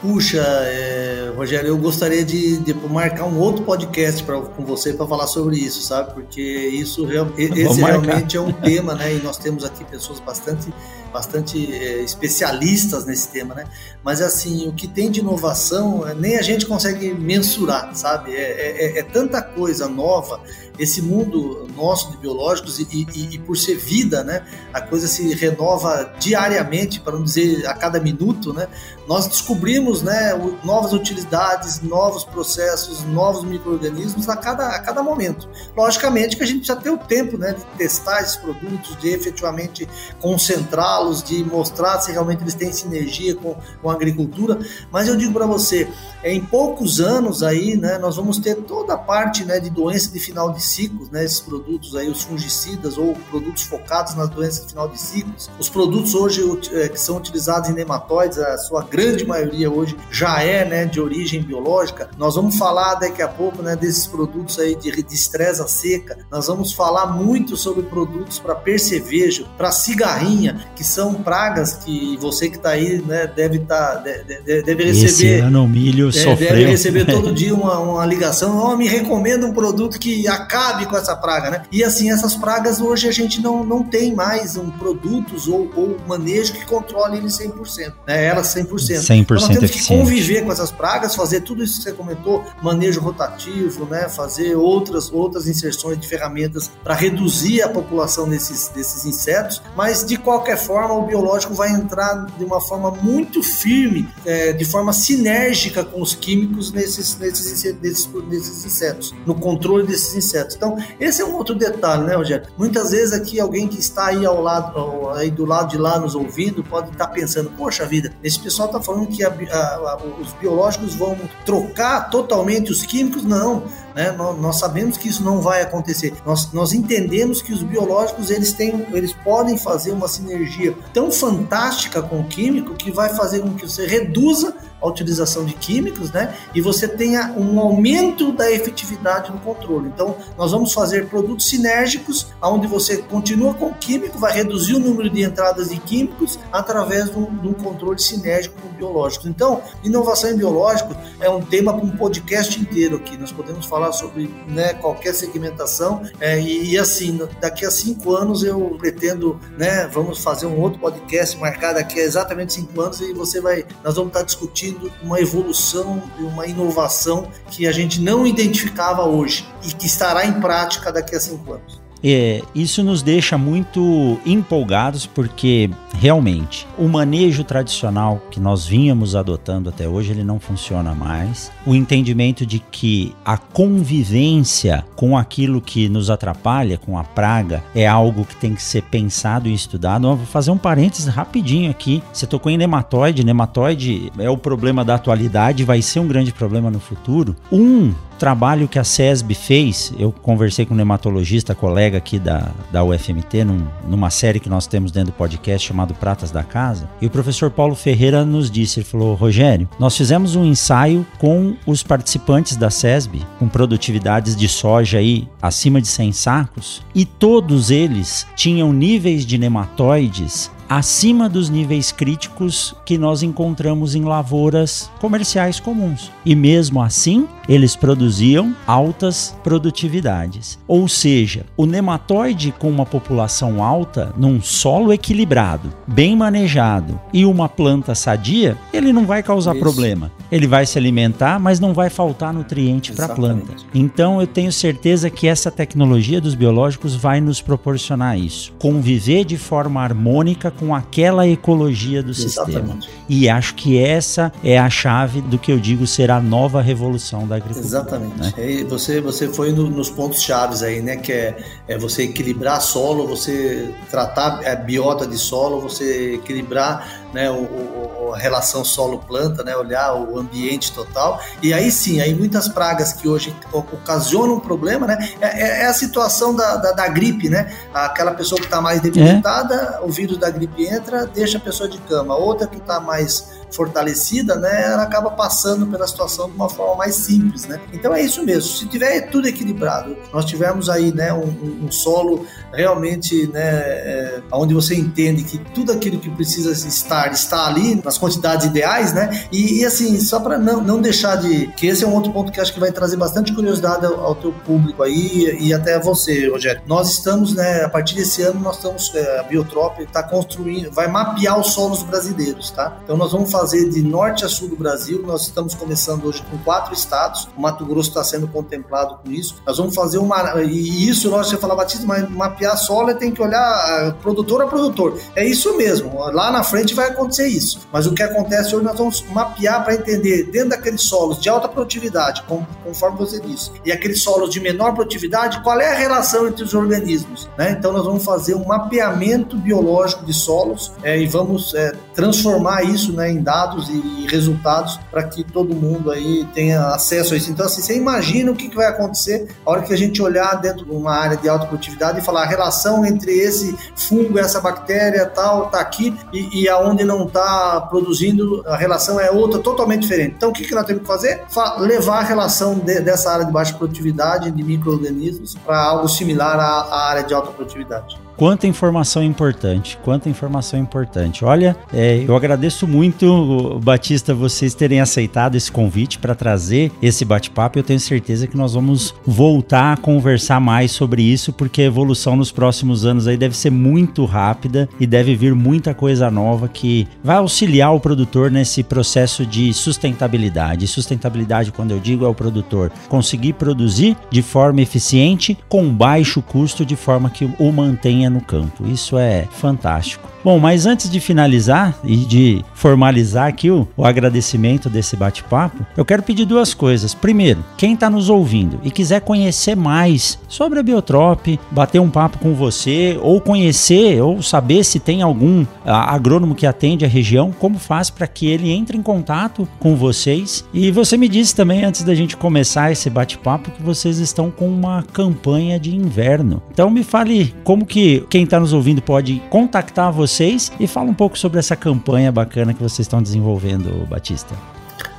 Puxa, é, Rogério, eu gostaria de, de, marcar um outro podcast pra, com você para falar sobre isso, sabe? Porque isso esse realmente é um tema, né? E nós temos aqui pessoas bastante bastante é, especialistas nesse tema, né? Mas assim, o que tem de inovação, é, nem a gente consegue mensurar, sabe? É, é, é, é tanta coisa nova, esse mundo nosso de biológicos e, e, e, por ser vida, né? A coisa se renova diariamente, para não dizer a cada minuto, né? Nós descobrimos, né? Novas utilidades, novos processos, novos micro-organismos a cada, a cada momento. Logicamente que a gente precisa ter o tempo, né? De testar esses produtos, de efetivamente concentrar de mostrar se realmente eles têm sinergia com, com a agricultura. Mas eu digo para você, em poucos anos aí, né, nós vamos ter toda a parte né, de doença de final de ciclos, né, esses produtos aí, os fungicidas ou produtos focados nas doenças de final de ciclos. Os produtos hoje é, que são utilizados em nematóides, a sua grande maioria hoje já é né, de origem biológica. Nós vamos falar daqui a pouco né, desses produtos aí de, de estresa seca. Nós vamos falar muito sobre produtos para percevejo, para cigarrinha, que são pragas que você que está aí né, deve, tá, deve, deve receber. Esse ano o milho é, sofreu. Deve receber todo dia uma, uma ligação, oh, me recomenda um produto que acabe com essa praga, né? E assim, essas pragas hoje a gente não, não tem mais um produtos ou, ou manejo que controle ele 100%, né? Elas 100%. 100% então nós temos que conviver com essas pragas, fazer tudo isso que você comentou, manejo rotativo, né? Fazer outras, outras inserções de ferramentas para reduzir a população desses, desses insetos, mas de qualquer forma o biológico vai entrar de uma forma muito firme, é, de forma sinérgica com os químicos nesses, nesses, nesses, nesses insetos, no controle desses insetos. Então, esse é um outro detalhe, né, Rogério? Muitas vezes aqui alguém que está aí ao lado, aí do lado de lá nos ouvindo, pode estar pensando, poxa vida, esse pessoal está falando que a, a, a, os biológicos vão trocar totalmente os químicos. Não, né? Nós, nós, sabemos que isso não vai acontecer. Nós, nós entendemos que os biológicos eles têm, eles podem fazer uma sinergia tão fantástica com o químico que vai fazer com que você reduza a utilização de químicos, né? E você tenha um aumento da efetividade no controle. Então, nós vamos fazer produtos sinérgicos, onde você continua com o químico, vai reduzir o número de entradas de químicos através de um, de um controle sinérgico com. Então, inovação em biológicos é um tema para um podcast inteiro aqui. Nós podemos falar sobre né, qualquer segmentação é, e, e, assim, daqui a cinco anos eu pretendo, né, vamos fazer um outro podcast marcado daqui a exatamente cinco anos e você vai, nós vamos estar discutindo uma evolução e uma inovação que a gente não identificava hoje e que estará em prática daqui a cinco anos. É, isso nos deixa muito empolgados porque realmente o manejo tradicional que nós vínhamos adotando até hoje ele não funciona mais. O entendimento de que a convivência com aquilo que nos atrapalha, com a praga, é algo que tem que ser pensado e estudado. Eu vou fazer um parênteses rapidinho aqui. Você tocou em nematóide. Nematóide é o problema da atualidade, vai ser um grande problema no futuro. Um trabalho que a SESB fez, eu conversei com um nematologista, colega aqui da, da UFMT, num, numa série que nós temos dentro do podcast chamado Pratas da Casa, e o professor Paulo Ferreira nos disse, ele falou, Rogério, nós fizemos um ensaio com os participantes da SESB, com produtividades de soja aí acima de 100 sacos, e todos eles tinham níveis de nematóides acima dos níveis críticos que nós encontramos em lavouras comerciais comuns. E mesmo assim, eles produziam altas produtividades. Ou seja, o nematóide com uma população alta, num solo equilibrado, bem manejado e uma planta sadia, ele não vai causar Isso. problema. Ele vai se alimentar, mas não vai faltar nutriente para a planta. Então eu tenho certeza que essa tecnologia dos biológicos vai nos proporcionar isso. Conviver de forma harmônica com aquela ecologia do Exatamente. sistema. E acho que essa é a chave do que eu digo ser a nova revolução da agricultura. Exatamente. Né? É, você, você foi no, nos pontos chaves aí, né? Que é, é você equilibrar solo, você tratar a biota de solo, você equilibrar né, o, o, a relação solo-planta, né, olhar o ambiente total. E aí sim, aí muitas pragas que hoje ocasionam um problema, né, é, é, é a situação da, da, da, gripe, né? Aquela pessoa que está mais debilitada, é. o vírus da gripe entra, deixa a pessoa de cama. Outra que está mais fortalecida, né, ela acaba passando pela situação de uma forma mais simples, né? Então é isso mesmo. Se tiver tudo equilibrado, nós tivermos aí, né, um, um solo realmente, né, é, onde você entende que tudo aquilo que precisa estar está ali nas quantidades ideais, né? E, e assim, só para não, não deixar de que esse é um outro ponto que acho que vai trazer bastante curiosidade ao, ao teu público aí e até a você, Rogério. Nós estamos, né, a partir desse ano nós estamos é, a Biotrop está construindo, vai mapear os solos brasileiros, tá? Então nós vamos fazer de norte a sul do Brasil. Nós estamos começando hoje com quatro estados. O Mato Grosso está sendo contemplado com isso. Nós vamos fazer uma e isso nós você fala Batista, mas mapear solo tem que olhar ah, produtor a produtor. É isso mesmo. Lá na frente vai acontecer isso. Mas o que acontece hoje nós vamos mapear para entender dentro daqueles solos de alta produtividade, conforme você disse, e aqueles solos de menor produtividade, qual é a relação entre os organismos, né? Então nós vamos fazer um mapeamento biológico de solos é, e vamos é, transformar isso né, em dados e resultados para que todo mundo aí tenha acesso a isso. Então, assim, você imagina o que, vai acontecer a hora que a gente olhar dentro de uma área de alta produtividade e falar a relação entre esse fungo, essa bactéria tal, tá aqui e, e aonde não está produzindo, a relação é outra, totalmente diferente. Então, o que, que nós temos que fazer? Fa levar a relação de, dessa área de baixa produtividade de micro-organismos para algo similar à, à área de alta produtividade. Quanta informação importante, quanta informação importante. Olha, é, eu agradeço muito, Batista, vocês terem aceitado esse convite para trazer esse bate-papo. Eu tenho certeza que nós vamos voltar a conversar mais sobre isso, porque a evolução nos próximos anos aí deve ser muito rápida e deve vir muita coisa nova que vai auxiliar o produtor nesse processo de sustentabilidade. Sustentabilidade, quando eu digo, é o produtor conseguir produzir de forma eficiente, com baixo custo, de forma que o mantenha no campo. Isso é fantástico. Bom, mas antes de finalizar e de formalizar aqui o, o agradecimento desse bate-papo, eu quero pedir duas coisas. Primeiro, quem está nos ouvindo e quiser conhecer mais sobre a Biotrop, bater um papo com você, ou conhecer, ou saber se tem algum a, agrônomo que atende a região, como faz para que ele entre em contato com vocês? E você me disse também, antes da gente começar esse bate-papo, que vocês estão com uma campanha de inverno. Então me fale como que quem está nos ouvindo pode contactar você vocês e fala um pouco sobre essa campanha bacana que vocês estão desenvolvendo, Batista.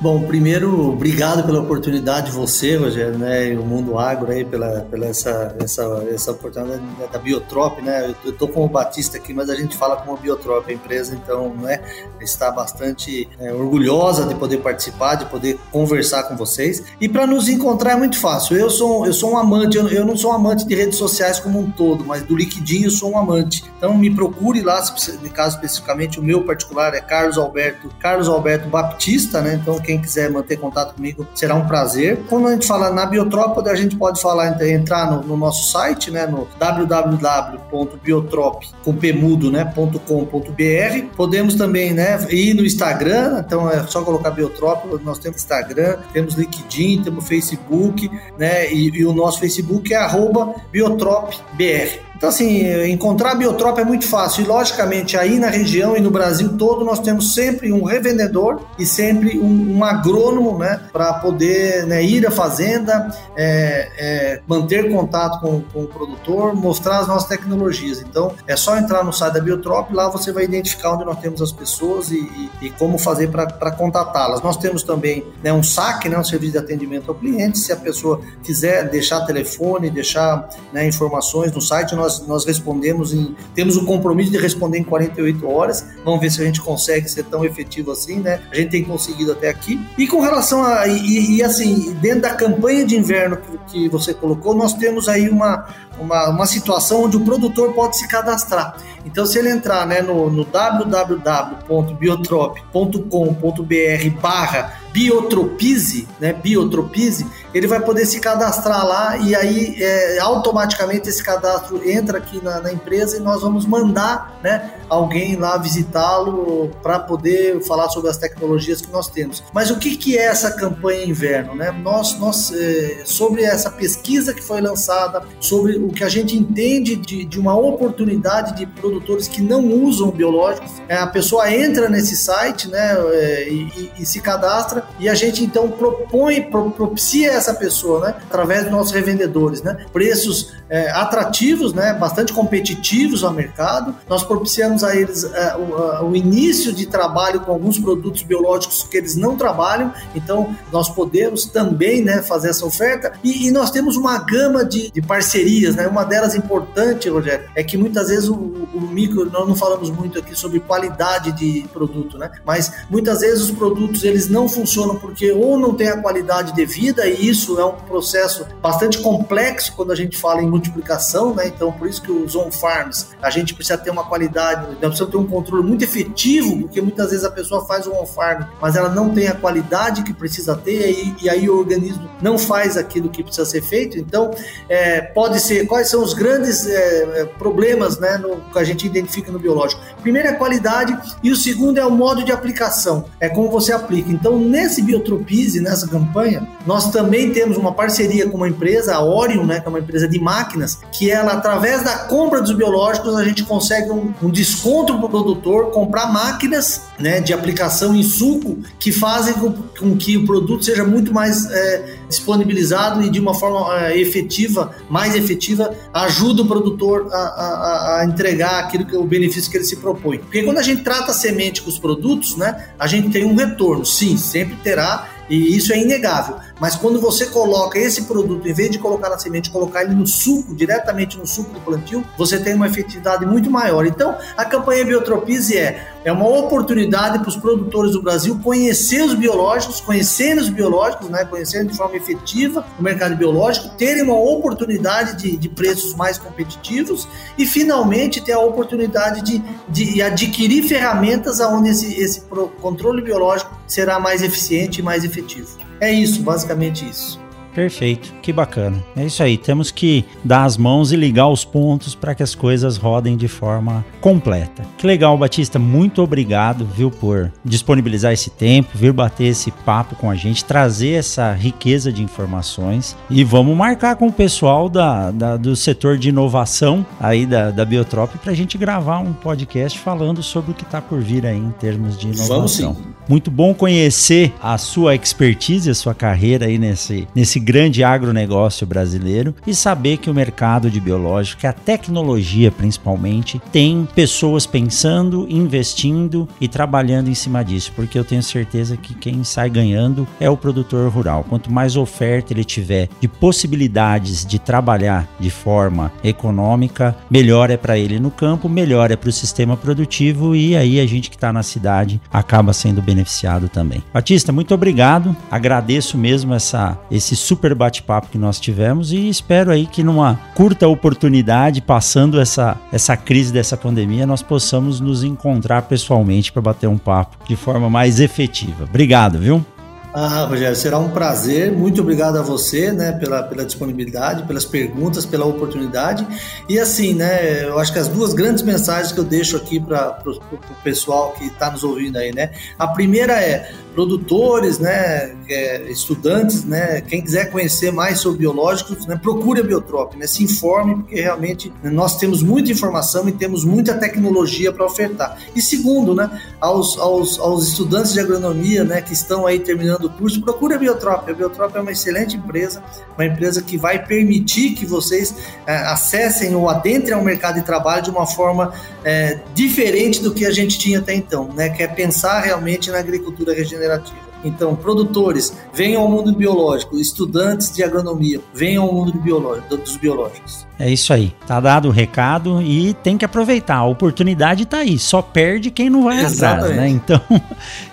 Bom, primeiro, obrigado pela oportunidade, você, Rogério, né, e o Mundo Agro aí, pela, pela essa, essa, essa oportunidade da Biotrop, né, eu estou com o Batista aqui, mas a gente fala como Biotrop, a empresa, então, né, está bastante é, orgulhosa de poder participar, de poder conversar com vocês, e para nos encontrar é muito fácil, eu sou, eu sou um amante, eu, eu não sou um amante de redes sociais como um todo, mas do Liquidinho eu sou um amante, então me procure lá, se, caso especificamente o meu particular é Carlos Alberto, Carlos Alberto Baptista, né, então quem quiser manter contato comigo, será um prazer. Quando a gente fala na Biotrópode, a gente pode falar, entrar no, no nosso site, né, no www.biotrop.com.br. Né, Podemos também né, ir no Instagram, então é só colocar Biotrop, nós temos Instagram, temos LinkedIn, temos Facebook, né, e, e o nosso Facebook é arroba biotropbr. Então, assim, encontrar biotropa é muito fácil. E, logicamente, aí na região e no Brasil todo, nós temos sempre um revendedor e sempre um, um agrônomo, né? Para poder né, ir à fazenda, é, é, manter contato com, com, o produtor, mostrar as nossas tecnologias. Então, é só entrar no site da Biotrop, lá você vai identificar onde nós temos as pessoas e, e, e como fazer para contatá-las. Nós temos também né, um SAC, né, um serviço de atendimento ao cliente. Se a pessoa quiser deixar telefone, deixar né, informações no site, nós nós, nós respondemos em. Temos o compromisso de responder em 48 horas. Vamos ver se a gente consegue ser tão efetivo assim, né? A gente tem conseguido até aqui. E com relação a. E, e assim, dentro da campanha de inverno que, que você colocou, nós temos aí uma, uma, uma situação onde o produtor pode se cadastrar. Então, se ele entrar né, no, no www.biotrop.com.br barra biotropize, né, biotropize, ele vai poder se cadastrar lá e aí é, automaticamente esse cadastro entra aqui na, na, empresa e nós vamos mandar, né, alguém lá visitá-lo para poder falar sobre as tecnologias que nós temos. Mas o que, que é essa campanha inverno, né? Nós, nós é, sobre essa pesquisa que foi lançada, sobre o que a gente entende de, de uma oportunidade de produtores que não usam biológicos, é, a pessoa entra nesse site, né, é, e, e, e se cadastra e a gente então propõe, propicia essa pessoa, né, através dos nossos revendedores, né, preços é, atrativos, né, bastante competitivos ao mercado. Nós propiciamos a eles é, o, o, início de trabalho com alguns produtos biológicos que eles não trabalham, então nós podemos também, né, fazer essa oferta. E, e nós temos uma gama de, de, parcerias, né, uma delas importante, Rogério, é que muitas vezes o, o micro, nós não falamos muito aqui sobre qualidade de produto, né, mas muitas vezes os produtos eles não funcionam funcionam porque ou não tem a qualidade devida, e isso é um processo bastante complexo quando a gente fala em multiplicação, né? Então, por isso que os on-farms, a gente precisa ter uma qualidade, né? precisa ter um controle muito efetivo, porque muitas vezes a pessoa faz um on-farm, mas ela não tem a qualidade que precisa ter, e, e aí o organismo não faz aquilo que precisa ser feito. Então, é, pode ser, quais são os grandes é, é problemas, né, no, que a gente identifica no biológico? Primeiro é a qualidade, e o segundo é o modo de aplicação, é como você aplica. Então, Biotropize, nessa campanha, nós também temos uma parceria com uma empresa, a Orion, né, que é uma empresa de máquinas, que ela, através da compra dos biológicos, a gente consegue um, um desconto para o produtor comprar máquinas né, de aplicação em suco que fazem com, com que o produto seja muito mais é, disponibilizado e de uma forma é, efetiva, mais efetiva, ajuda o produtor a, a, a, entregar aquilo que o benefício que ele se propõe. Porque quando a gente trata a semente com os produtos, né, a gente tem um retorno, sim, sempre terá e isso é inegável. Mas quando você coloca esse produto, em vez de colocar na semente, colocar ele no suco, diretamente no suco do plantio, você tem uma efetividade muito maior. Então, a campanha Biotropize é, é uma oportunidade para os produtores do Brasil conhecer os biológicos, conhecerem os biológicos, né, conhecerem de forma efetiva o mercado biológico, terem uma oportunidade de, de preços mais competitivos e, finalmente, ter a oportunidade de, de adquirir ferramentas onde esse, esse controle biológico será mais eficiente e mais efetivo efetivo. É isso, basicamente isso. Perfeito, que bacana. É isso aí, temos que dar as mãos e ligar os pontos para que as coisas rodem de forma completa. Que legal, Batista, muito obrigado, viu, por disponibilizar esse tempo, vir bater esse papo com a gente, trazer essa riqueza de informações e vamos marcar com o pessoal da, da do setor de inovação aí da, da Biotrop para a gente gravar um podcast falando sobre o que está por vir aí em termos de inovação. Vamos sim. Muito bom conhecer a sua expertise, a sua carreira aí nesse, nesse grande agronegócio brasileiro e saber que o mercado de biológico, que a tecnologia principalmente, tem pessoas pensando, investindo e trabalhando em cima disso, porque eu tenho certeza que quem sai ganhando é o produtor rural. Quanto mais oferta ele tiver de possibilidades de trabalhar de forma econômica, melhor é para ele no campo, melhor é para o sistema produtivo e aí a gente que está na cidade acaba sendo beneficiado também. Batista, muito obrigado. Agradeço mesmo essa, esse super bate-papo que nós tivemos e espero aí que numa curta oportunidade, passando essa, essa crise dessa pandemia, nós possamos nos encontrar pessoalmente para bater um papo de forma mais efetiva. Obrigado, viu? Ah, Rogério, será um prazer. Muito obrigado a você, né, pela, pela disponibilidade, pelas perguntas, pela oportunidade. E assim, né, eu acho que as duas grandes mensagens que eu deixo aqui para o pessoal que está nos ouvindo aí, né. A primeira é produtores, né, é, estudantes, né, quem quiser conhecer mais sobre biológicos, né, procure a Biotrop, né, se informe, porque realmente né, nós temos muita informação e temos muita tecnologia para ofertar. E segundo, né, aos, aos, aos estudantes de agronomia, né, que estão aí terminando o curso, procure a Biotrop. A Biotrop é uma excelente empresa, uma empresa que vai permitir que vocês é, acessem ou adentrem ao mercado de trabalho de uma forma é, diferente do que a gente tinha até então, né, que é pensar realmente na agricultura regenerativa regenerativa. Então, produtores, venham ao mundo biológico, estudantes de agronomia, venham ao mundo biológico, dos biológicos. É isso aí. Tá dado o recado e tem que aproveitar. A oportunidade tá aí. Só perde quem não vai Exatamente. atrás, né? Então,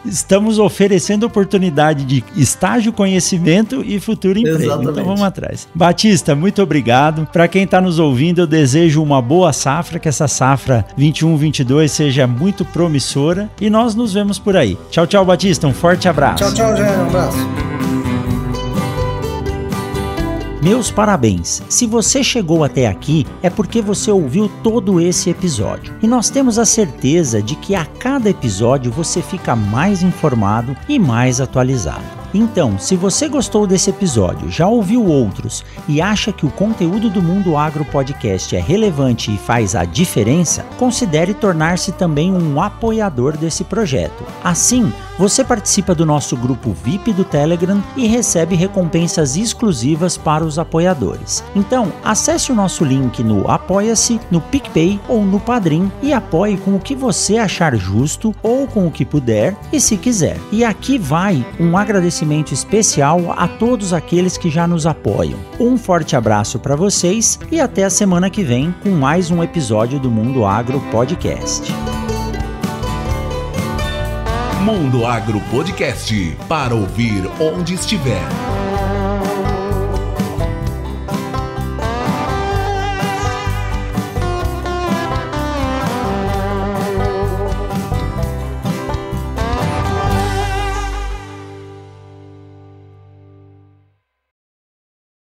estamos oferecendo oportunidade de estágio, conhecimento e futuro emprego. Então, Exatamente. Então, vamos atrás. Batista, muito obrigado. Para quem está nos ouvindo, eu desejo uma boa safra, que essa safra 21-22 seja muito promissora e nós nos vemos por aí. Tchau, tchau, Batista. Um forte abraço. Tchau, tchau, Jair. Um abraço. Meus parabéns! Se você chegou até aqui, é porque você ouviu todo esse episódio. E nós temos a certeza de que a cada episódio você fica mais informado e mais atualizado. Então, se você gostou desse episódio, já ouviu outros e acha que o conteúdo do Mundo Agro Podcast é relevante e faz a diferença, considere tornar-se também um apoiador desse projeto. Assim, você participa do nosso grupo VIP do Telegram e recebe recompensas exclusivas para os apoiadores. Então, acesse o nosso link no Apoia-se, no PicPay ou no Padrim e apoie com o que você achar justo ou com o que puder e se quiser. E aqui vai um agradecimento agradecimento especial a todos aqueles que já nos apoiam. Um forte abraço para vocês e até a semana que vem com mais um episódio do Mundo Agro Podcast. Mundo Agro Podcast para ouvir onde estiver.